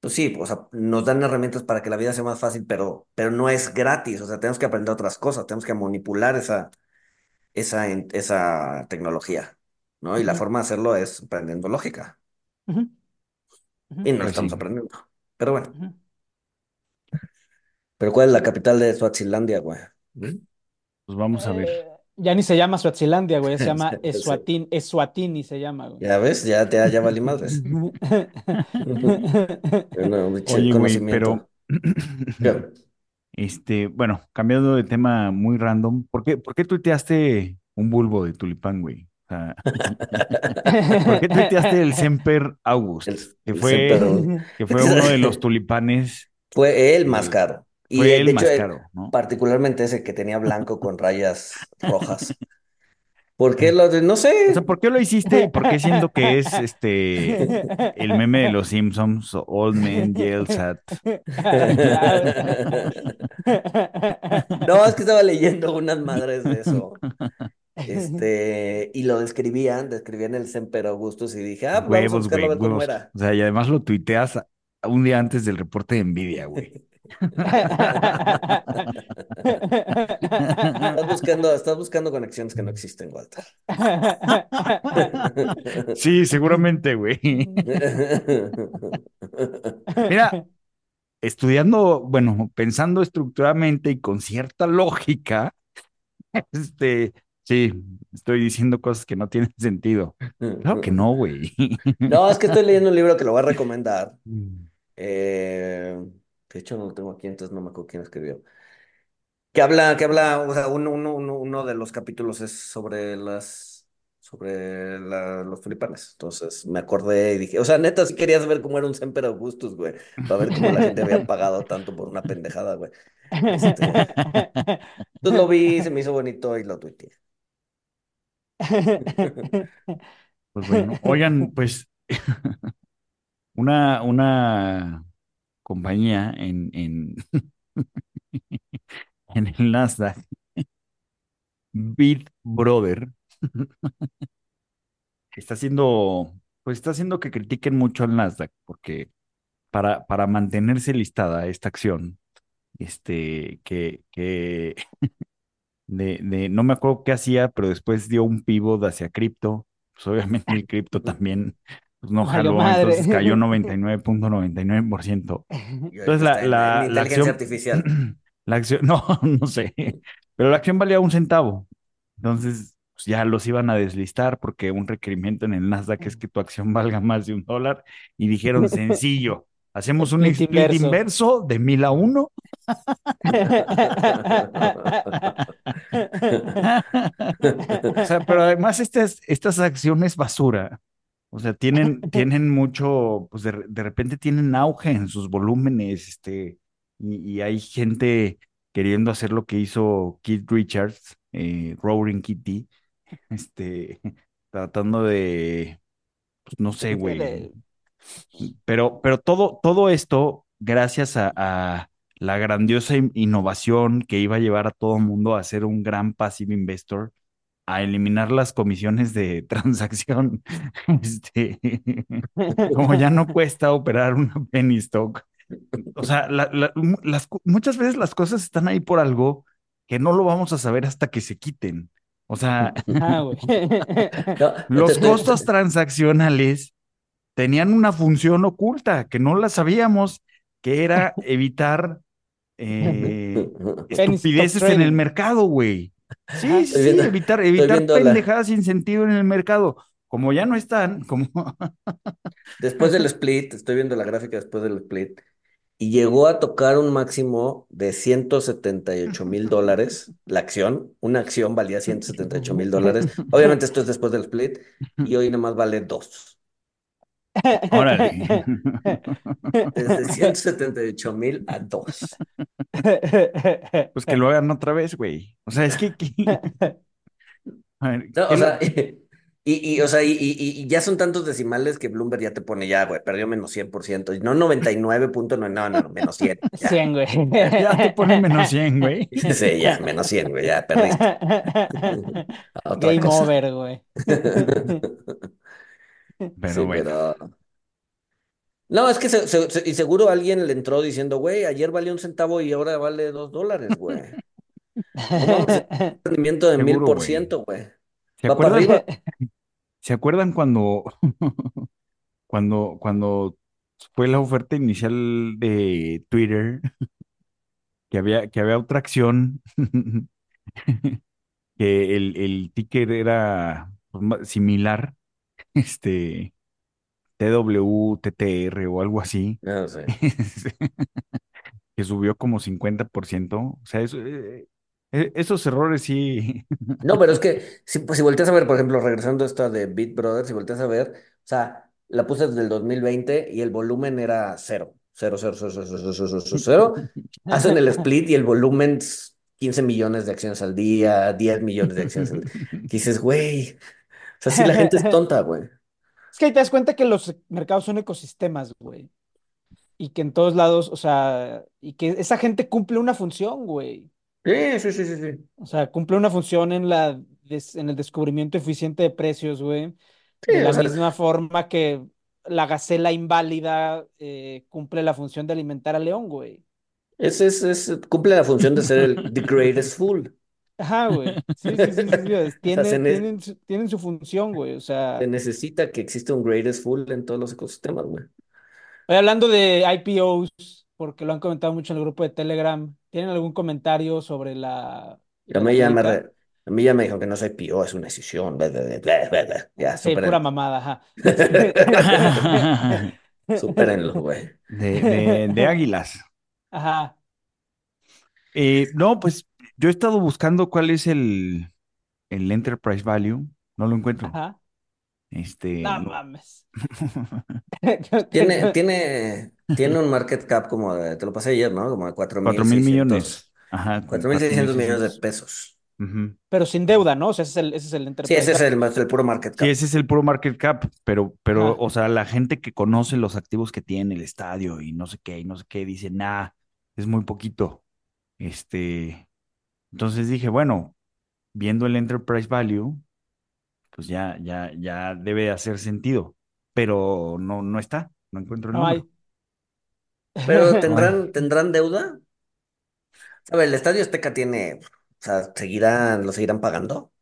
pues sí, o sea, nos dan herramientas para que la vida sea más fácil, pero, pero no es gratis. O sea, tenemos que aprender otras cosas, tenemos que manipular esa, esa, esa tecnología, ¿no? Y la forma de hacerlo es aprendiendo lógica. Y no lo Pues estamos sí. aprendiendo. Pero bueno, pero ¿cuál es la capital de Suazilandia, güey? Pues vamos a ver. Eh, ya ni se llama Suazilandia, güey. ya Se llama. Eswatini, Eswatini se llama, güey. Ya ves, ya, ya, ya valí madres. No, pinche Oye, güey, pero este, bueno, cambiando de tema muy random, ¿por qué, por qué tuiteaste un bulbo de tulipán, güey? O sea, ¿por qué tuiteaste el Semper August? El- Que el fue, Semper- que fue uno de los tulipanes, Fue el más caro. Y fue el más eh, caro, ¿no? particularmente ese que tenía blanco con rayas rojas. ¿Por qué lo de, no O sea, sé? ¿por qué lo hiciste y por qué siento que es este el meme de los Simpsons, Old Man Yells at... No, es que estaba leyendo unas madres de eso. Este, y lo describían, describían el Semper Augustus y dije, ah, vamos a Huevos, buscarlo a ver cómo huevos. era. O sea, y además lo tuiteas un día antes del reporte de Nvidia, güey. Estás buscando, estás buscando conexiones que no existen, Walter. Sí, seguramente, güey. Mira, estudiando, bueno, pensando estructuralmente y con cierta lógica, este, sí, estoy diciendo cosas que no tienen sentido. Claro que no, güey. No, es que estoy leyendo un libro que lo voy a recomendar. Eh, de hecho, no lo tengo aquí, entonces no me acuerdo quién escribió. Que habla, que habla, o sea, uno, uno, uno, uno de los capítulos es sobre las, sobre la- los tulipanes. Entonces me acordé y dije, o sea, neta, sí quería saber cómo era un Semper Augustus, güey, para ver cómo la gente había pagado tanto por una pendejada, güey. Este, entonces lo vi, se me hizo bonito y lo tuiteé. Pues bueno, oigan, pues una, una compañía en, en, en el Nasdaq, Bit Brother, está haciendo, pues está haciendo que critiquen mucho al Nasdaq, porque para, para mantenerse listada esta acción, este, que, que de, de, no me acuerdo qué hacía, pero después dio un pivot hacia cripto, pues obviamente el cripto también, pues no jaló, madre. entonces cayó 99.99%. Y Entonces la, la, la inteligencia acción, artificial. la acción, no, no sé, pero la acción valía un centavo. Entonces, pues ya los iban a deslistar porque un requerimiento en el Nasdaq es que tu acción valga más de un dólar y dijeron sencillo, hacemos un Split split inverso. inverso de mil a uno. O sea, pero además estas, estas acciones basura, o sea, tienen, tienen mucho, pues de, de repente tienen auge en sus volúmenes, este, y, y hay gente queriendo hacer lo que hizo Keith Richards, eh, Roaring Kitty, este, tratando de, pues no sé, güey, pero, pero todo, todo esto, gracias a, a la grandiosa in- innovación que iba a llevar a todo el mundo a ser un gran passive investor, a eliminar las comisiones de transacción, este, como ya no cuesta operar una penny stock. O sea, la- la- mu- las, muchas veces las cosas están ahí por algo que no lo vamos a saber hasta que se quiten. O sea, Ah, los costos transaccionales tenían una función oculta que no la sabíamos, que era evitar eh, estupideces en el mercado, güey. Sí, Ajá. sí, viendo- evitar, evitar la- pendejadas sin sentido en el mercado. Como ya no están, como Después del split, estoy viendo la gráfica después del split, y llegó a tocar un máximo de 178 mil dólares la acción. Una acción valía 178 mil dólares. Obviamente esto es después del split, y hoy nada más vale dos. Órale. Desde 178 mil a dos. Pues que lo hagan otra vez, güey. O sea, es que, que- A ver, No, ¿qué o sea, y, y, o sea, y, y- y ya son tantos decimales que Bloomberg ya te pone ya, güey, perdió menos 100%, y no 99.9, no, no, menos 100. Ya. 100, güey. ya te ponen menos 100, güey. Sí, ya, menos 100, güey, ya perdiste. Otra Game cosa. over, güey. Pero Sí, bueno. pero- No, es que se- se- se- y seguro alguien le entró diciendo, güey, ayer valía un centavo y ahora vale dos dólares, güey. Un rendimiento de mil por ciento, güey. ¿Se Va para acuerdan, arriba. ¿se acuerdan cuando, cuando, cuando fue la oferta inicial de Twitter? Que había, que había otra acción, que el, el ticker era pues, similar, este, TWTTR o algo así, No sé. Este, que subió como 50%. O sea, eso, eh, eh, esos errores sí. No, pero es que si, pues, volteas a ver, por ejemplo, regresando a esta de Beat Brothers, si volteas a ver, o sea, la puse desde el 2020 y el volumen era cero. Cero, cero, cero, cero, cero, cero, cero, cero. Hacen el split y el volumen 15 millones de acciones al día, 10 millones de acciones al día. Dices, güey, sea, si la gente es tonta, güey. Es que ahí te das cuenta que los mercados son ecosistemas, güey. Y que en todos lados, o sea, y que esa gente cumple una función, güey. Sí, sí, sí, sí, sí. O sea, cumple una función en la des- en el descubrimiento eficiente de precios, güey. Sí, De la sea, misma forma que la gacela inválida eh, cumple la función de alimentar al león, güey. es, es, es- cumple la función de ser el the greatest fool. Ajá, güey. Sí, sí, sí, sí, sí, o sea, se Tiene- ne- tienen, su, tienen su función, güey. O sea, Se necesita que exista un greatest fool en todos los ecosistemas, güey. Oye, hablando de IPOs, porque lo han comentado mucho en el grupo de Telegram, ¿tienen algún comentario sobre la a mí ya me, América? re- a mí ya me dijo que no soy PO, es una decisión. bla, bla, bla, bla, bla, bla. Ya, Sí, pura mamada, ajá. supérenlo, güey. De, de- de águilas. Ajá. Eh, no, pues yo he estado buscando cuál es el, el enterprise value. No lo encuentro. Ajá. Este, No no. mames. Tiene, tiene, tiene un market cap como de, te lo pasé ayer, ¿no? Como de Cuatro mil 4.600, millones. Ajá, con 4.600 millones de 4.600. pesos. Ujú. Pero sin deuda, ¿no? O sea, ese es el, ese es el Sí, enterprise ese es el, puro market Sí, cap. ese es el puro market cap, pero, pero, o sea, la gente que conoce los activos que tiene el estadio y no sé qué, y no sé qué, dice, nah, es muy poquito. Este, entonces dije, bueno, viendo el enterprise value, pues ya, ya, ya debe hacer sentido, pero no, no está, no encuentro el número. Pero tendrán, ¿tendrán deuda? A ver, el Estadio Azteca tiene, o sea, seguirán, lo seguirán pagando.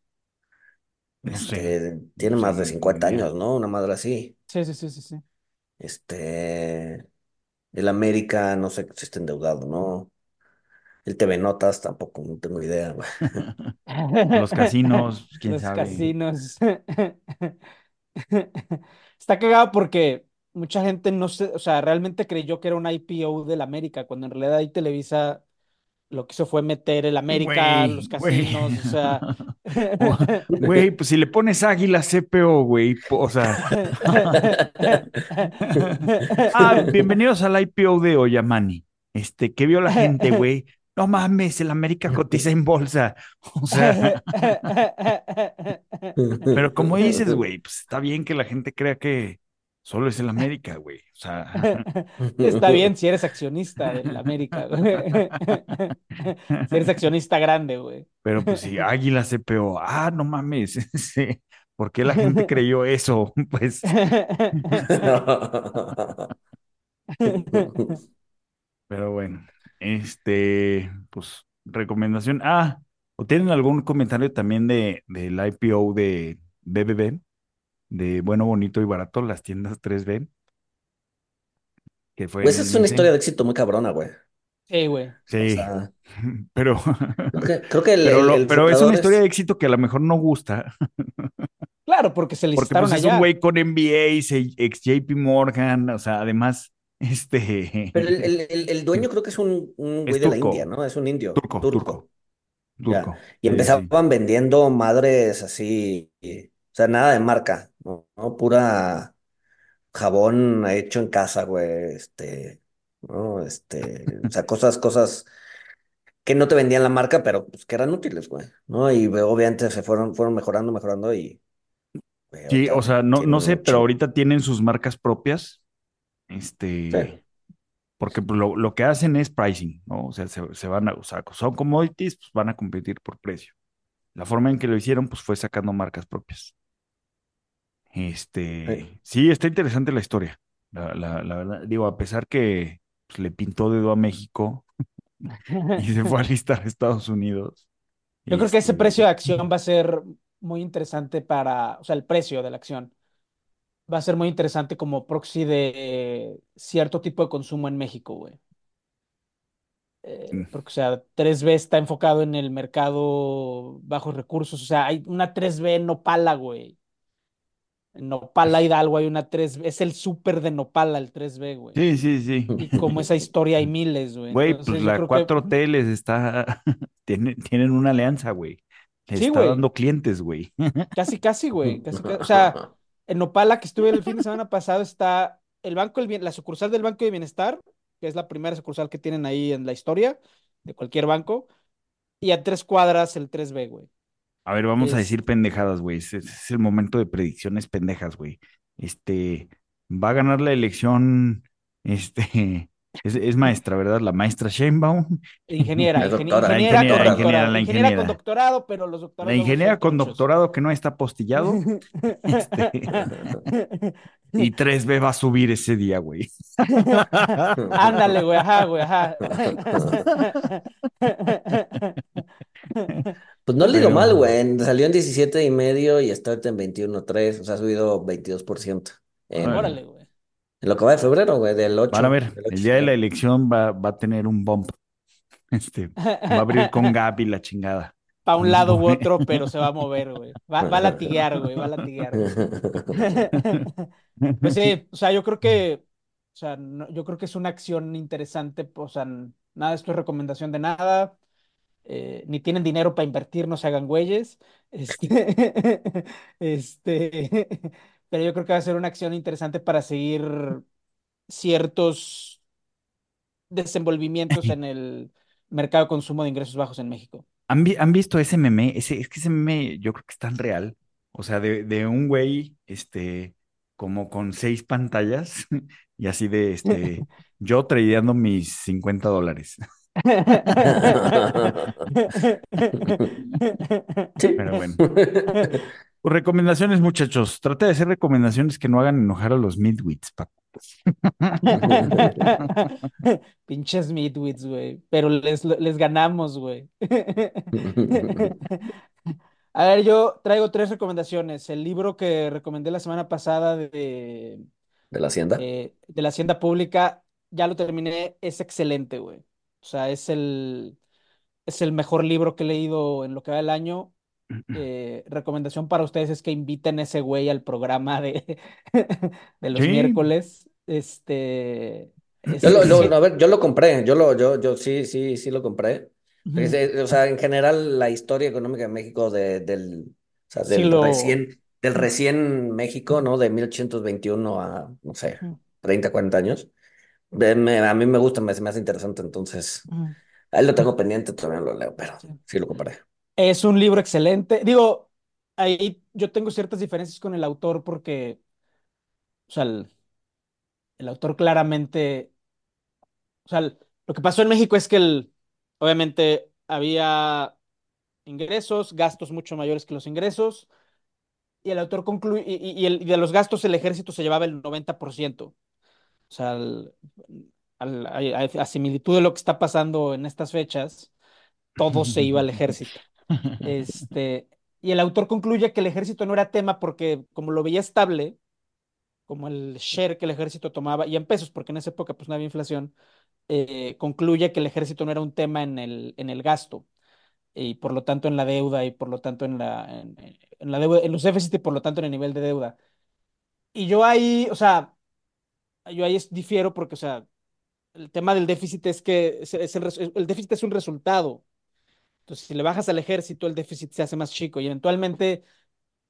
No sé, Este, tiene más de ni 50 idea. años, ¿no? Una madre así. Sí, sí, sí, sí, sí. Este, el América, no sé si está endeudado, ¿no? El TV Notas tampoco, no tengo idea, güey. Los casinos, quién Los sabe. casinos. Está cagado porque mucha gente no se, o sea, realmente creyó que era un IPO del América, cuando en realidad ahí Televisa lo que hizo fue meter el América, los casinos, o sea. Güey, pues si le pones águila CPO, güey, o sea, ah, bienvenidos al IPO de Oyamani. Este, ¿qué vio la gente, güey? No mames, el América cotiza en bolsa. O sea, pero como dices, güey, pues está bien que la gente crea que solo es el América, güey. O sea, Está bien si eres accionista del América, güey. Si eres accionista grande, güey. pero pues si águila CPO, ah, no mames, sí. ¿Por qué la gente creyó eso? Pues Pero bueno, este, pues, recomendación. Ah, ¿o tienen algún comentario también de, del IPO de BBB? De Bueno, Bonito y Barato, las tiendas 3B, que fue Pues en es una 15. historia de éxito muy cabrona, güey. Sí, güey. O Sí, sea, pero, creo que, creo que el, pero, el- lo- el pero es una historia de éxito que a lo mejor no gusta, Claro, porque se porque licitaron pues es un allá. güey con MBA, ex JP Morgan, o sea, además, este, Pero el, el- dueño creo que es un, un güey es de la India, ¿no? Es un indio, turco, turco, turco, Y sí, empezaban vendiendo madres así, y- o sea, nada de marca, ¿no? ¿no? Pura jabón hecho en casa, güey, este, ¿no? Este, o sea, cosas, cosas que no te vendían la marca, pero pues, que eran útiles, güey, ¿no? Y obviamente se fueron, fueron mejorando, mejorando y, güey, Sí, o sea, no, no sé, pero ahorita tienen sus marcas propias, Sí. este, porque pues, lo, lo que hacen es pricing, ¿no? O sea, se, se van a, o sea, son commodities, pues van a competir por precio. La forma en que lo hicieron, pues fue sacando marcas propias. Sí. Este, sí, está interesante la historia, la, la, la verdad. Digo, a pesar que pues, le pintó dedo a México y se fue a listar a Estados Unidos. Yo creo que ese este, precio de acción va a ser muy interesante para, o sea, el precio de la acción va a ser muy interesante como proxy de cierto tipo de consumo en México, güey. Eh, Mm. porque, o sea, 3B está enfocado en el mercado bajos recursos. O sea, hay una 3B en Nopala, güey. En Nopala Hidalgo hay una 3B. Es el súper de Nopala, el 3B, güey. Sí, sí, sí. Y como esa historia hay miles, güey. Güey, Entonces, pues la creo que 4T les está, tienen, tienen una alianza, güey. Les Sí, está güey. dando clientes, güey. casi, casi, güey. Casi, ca- o sea, en Nopala, que estuve el fin de semana pasado, está el Banco Bien- la sucursal del Banco de Bienestar, que es la primera sucursal que tienen ahí en la historia de cualquier banco. y a tres cuadras el 3B, güey. A ver, vamos a Es- decir pendejadas, güey. Ese es el momento de predicciones pendejas, güey. Este, va a ganar la elección, este, es, es maestra, ¿verdad? La maestra Sheinbaum. Ingeniera, La doctora. Ingeniera, ingeniera, con la doctorado. ingeniera, la Ingeniera con doctorado, pero los doctorados La ingeniera con doctorado que no está postillado. Este, y 3B va a subir ese día, güey. Ándale, güey, ajá, güey, ajá. Pues no le digo Pero- mal, güey. Salió en 17 y medio y está en 21.3, o sea, ha subido 22% en, Órale, güey. En lo que va de febrero, güey, del 8. Van a ver, del 8 el día de la elección va, va a tener un bump. Este, va a abrir con Gap y la chingada. Para un lado u otro, pero se va a mover, güey. Va, va a latiguear, güey, va a latiguear. güey. Pues sí, o sea, yo creo que, o sea, no- yo creo que es una acción interesante, o sea, nada, esto es recomendación de nada, eh, ni tienen dinero para invertir, no se hagan güeyes, este, este, pero yo creo que va a ser una acción interesante para seguir ciertos desenvolvimientos en el mercado de consumo de ingresos bajos en México. ¿Han, vi- han visto ese meme? Ese, es que ese meme yo creo que es tan real. O sea, de, de un güey, este, como con seis pantallas y así de, este, yo tradeando mis 50 dólares. Sí. Pero bueno. Pues recomendaciones, muchachos. Trata de hacer recomendaciones que no hagan enojar a los midwits, Paco. Pinches midwits, güey. Pero les, les ganamos, güey. A ver, yo traigo tres recomendaciones. El libro que recomendé la semana pasada de, ¿De la hacienda? eh, de la Hacienda Pública, ya lo terminé. Es excelente, güey. O sea, es el, es el mejor libro que he leído en lo que va del año. Eh, recomendación para ustedes es que inviten a ese güey al programa de, de los Sí. miércoles. Este. es- Yo lo, es- lo- a ver, yo lo compré, yo lo, yo, yo sí, sí, sí lo compré. O sea, en general, la historia económica de México de, del, o sea, del Siglo- recién, del recién México, ¿no? De 1821 a, no sé, Ujú. 30, 40 años. de- me- a mí me gusta, me, hace interesante, entonces, Ujú. ahí lo tengo pendiente, todavía no lo leo, pero Sí. sí lo compré. Es un libro excelente. Digo, ahí yo tengo ciertas diferencias con el autor porque, o sea, el, el autor claramente, o sea, el- lo que pasó en México es que el, obviamente había ingresos, gastos mucho mayores que los ingresos, y el autor concluye, y, y- de los gastos el ejército se llevaba el 90%. O sea, al- al- a similitud de lo que está pasando en estas fechas, todo se iba al ejército. Este, y el autor concluye que el ejército no era tema porque como lo veía estable, como el share que el ejército tomaba, y en pesos, porque en esa época pues no había inflación, eh, concluye que el ejército no era un tema en el, en el gasto, y por lo tanto en la deuda, y por lo tanto en la, en, la deuda, en los déficits, y por lo tanto en el nivel de deuda. Y yo ahí, o sea, yo ahí difiero porque, o sea, el tema del déficit es que el déficit es un resultado. Entonces, si le bajas al ejército, el déficit se hace más chico y eventualmente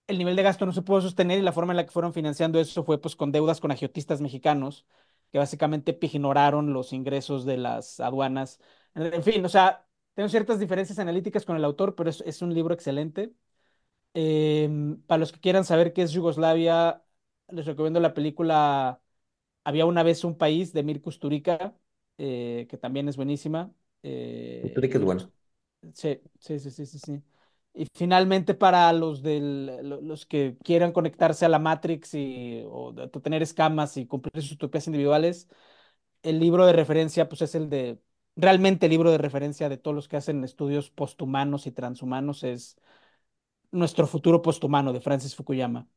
el nivel de gasto no se pudo sostener y la forma en la que fueron financiando eso fue pues con deudas con agiotistas mexicanos que básicamente ignoraron los ingresos de las aduanas. En fin, o sea, tengo ciertas diferencias analíticas con el autor, pero es, un libro excelente. Em, para los que quieran saber qué es Yugoslavia, les recomiendo la película Había una vez un país de Mir Kusturica, eh, que también es buenísima. Eh, Kusturica es bueno. Sí, sí, sí, sí, sí. Y finalmente para los del, lo- los que quieran conectarse a la Matrix y o tener escamas y cumplir sus utopías individuales, el libro de referencia pues es el de, realmente el libro de referencia de todos los que hacen estudios posthumanos y transhumanos es Nuestro futuro posthumano de Francis Fukuyama,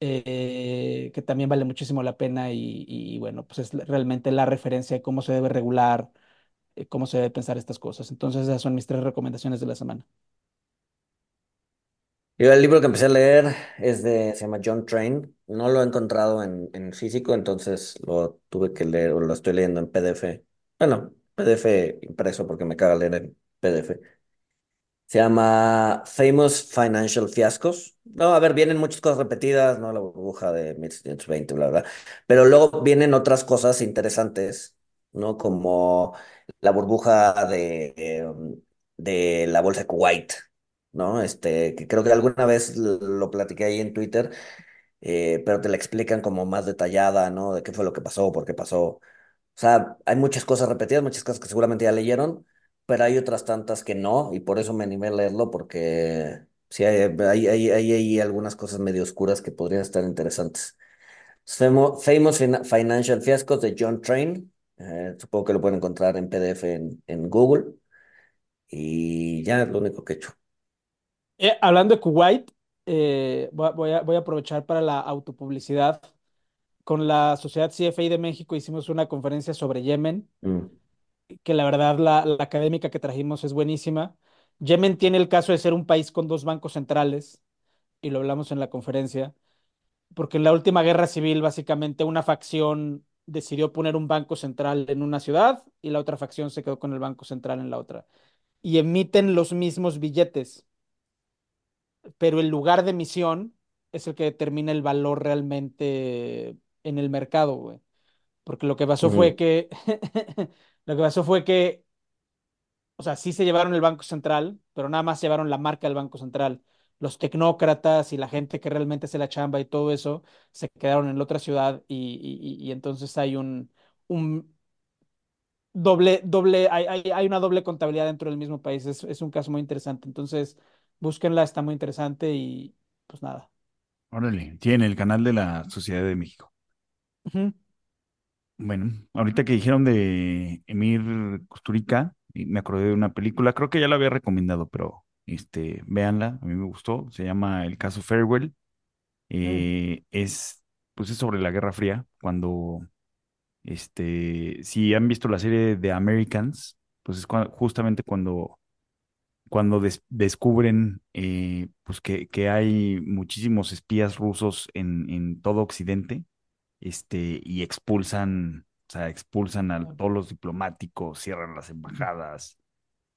eh, que también vale muchísimo la pena y, y, bueno, pues es realmente la referencia de cómo se debe regular, eh, cómo se debe pensar estas cosas. Entonces esas son mis tres recomendaciones de la semana. Yo el libro que empecé a leer es de, se llama John Train. No lo he encontrado en, en físico, entonces lo tuve que leer o lo estoy leyendo en PDF. Bueno, PDF impreso porque me caga leer en PDF. Se llama Famous Financial Fiascos. No, a ver, vienen muchas cosas repetidas, ¿no? La burbuja de 1720, bla, bla. Pero luego vienen otras cosas interesantes, ¿no? Como la burbuja de, eh, de la bolsa de Kuwait, ¿no? Este, que creo que alguna vez lo platiqué ahí en Twitter, eh, pero te la explican como más detallada, ¿no? De qué fue lo que pasó, por qué pasó. O sea, hay muchas cosas repetidas, muchas cosas que seguramente ya leyeron, pero hay otras tantas que no, y por eso me animé a leerlo, porque sí, hay, hay, hay, hay, algunas cosas medio oscuras que podrían estar interesantes. Famo- Famous Fina- Financial Fiascos de John Train, eh, supongo que lo pueden encontrar en PDF en, en Google, y ya es lo único que he hecho. Eh, hablando de Kuwait, eh, voy a, voy a- voy a aprovechar para la autopublicidad. Con la Sociedad CFI de México hicimos una conferencia sobre Yemen, Mm, que la verdad la, la académica que trajimos es buenísima. Yemen tiene el caso de ser un país con dos bancos centrales, y lo hablamos en la conferencia, porque en la última guerra civil básicamente una facción decidió poner un banco central en una ciudad y la otra facción se quedó con el banco central en la otra. Y emiten los mismos billetes. pero el lugar de emisión es el que determina el valor realmente en el mercado, güey. Porque lo que pasó fue que, lo que pasó fue que, o sea, sí se llevaron el Banco Central, pero nada más llevaron la marca del Banco Central. Los tecnócratas y la gente que realmente hace la chamba y todo eso se quedaron en la otra ciudad y, y- y entonces hay un, un doble, doble, hay, hay, hay una doble contabilidad dentro del mismo país. Es, es un caso muy interesante. Entonces, búsquenla, está muy interesante y pues nada. Órale, en el canal de la Sociedad de México. Bueno, ahorita que dijeron de Emir Kusturica, y me acordé de una película, creo que ya la había recomendado, pero este, véanla, a mí me gustó, se llama El caso Farewell, Mm. eh, es, pues es sobre la Guerra Fría, cuando, este, si han visto la serie de Americans, pues es justamente cuando, cuando des- descubren, eh, pues que, que hay muchísimos espías rusos en, en todo Occidente este, y expulsan, o sea, expulsan a todos los diplomáticos, cierran las embajadas,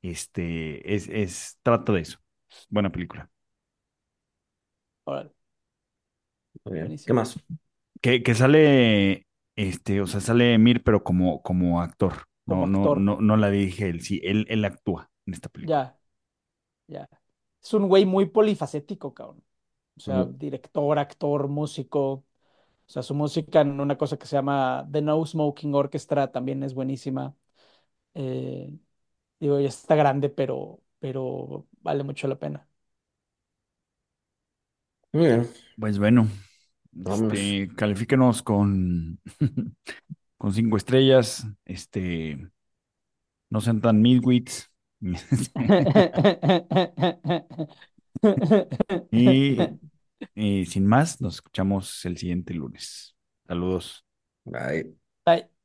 este, es, es, trata de eso. Buena película. Órale. ¿Qué más? Que, que sale, este, o sea, sale Emir, pero como, como actor. Como No, no, actor. no, no la dirige él, sí, él, él actúa en esta película. Ya, ya. Es un güey muy polifacético, cabrón. O sea, director, actor, músico. O sea, su música en una cosa que se llama The No Smoking Orchestra también es buenísima. Eh, digo, ya está grande, pero, pero vale mucho la pena. Muy bien, Pues bueno, este, califíquenos con, con cinco estrellas, este, no sean tan midwits. Y Y sin más, nos escuchamos el siguiente lunes. Saludos. Bye. Bye.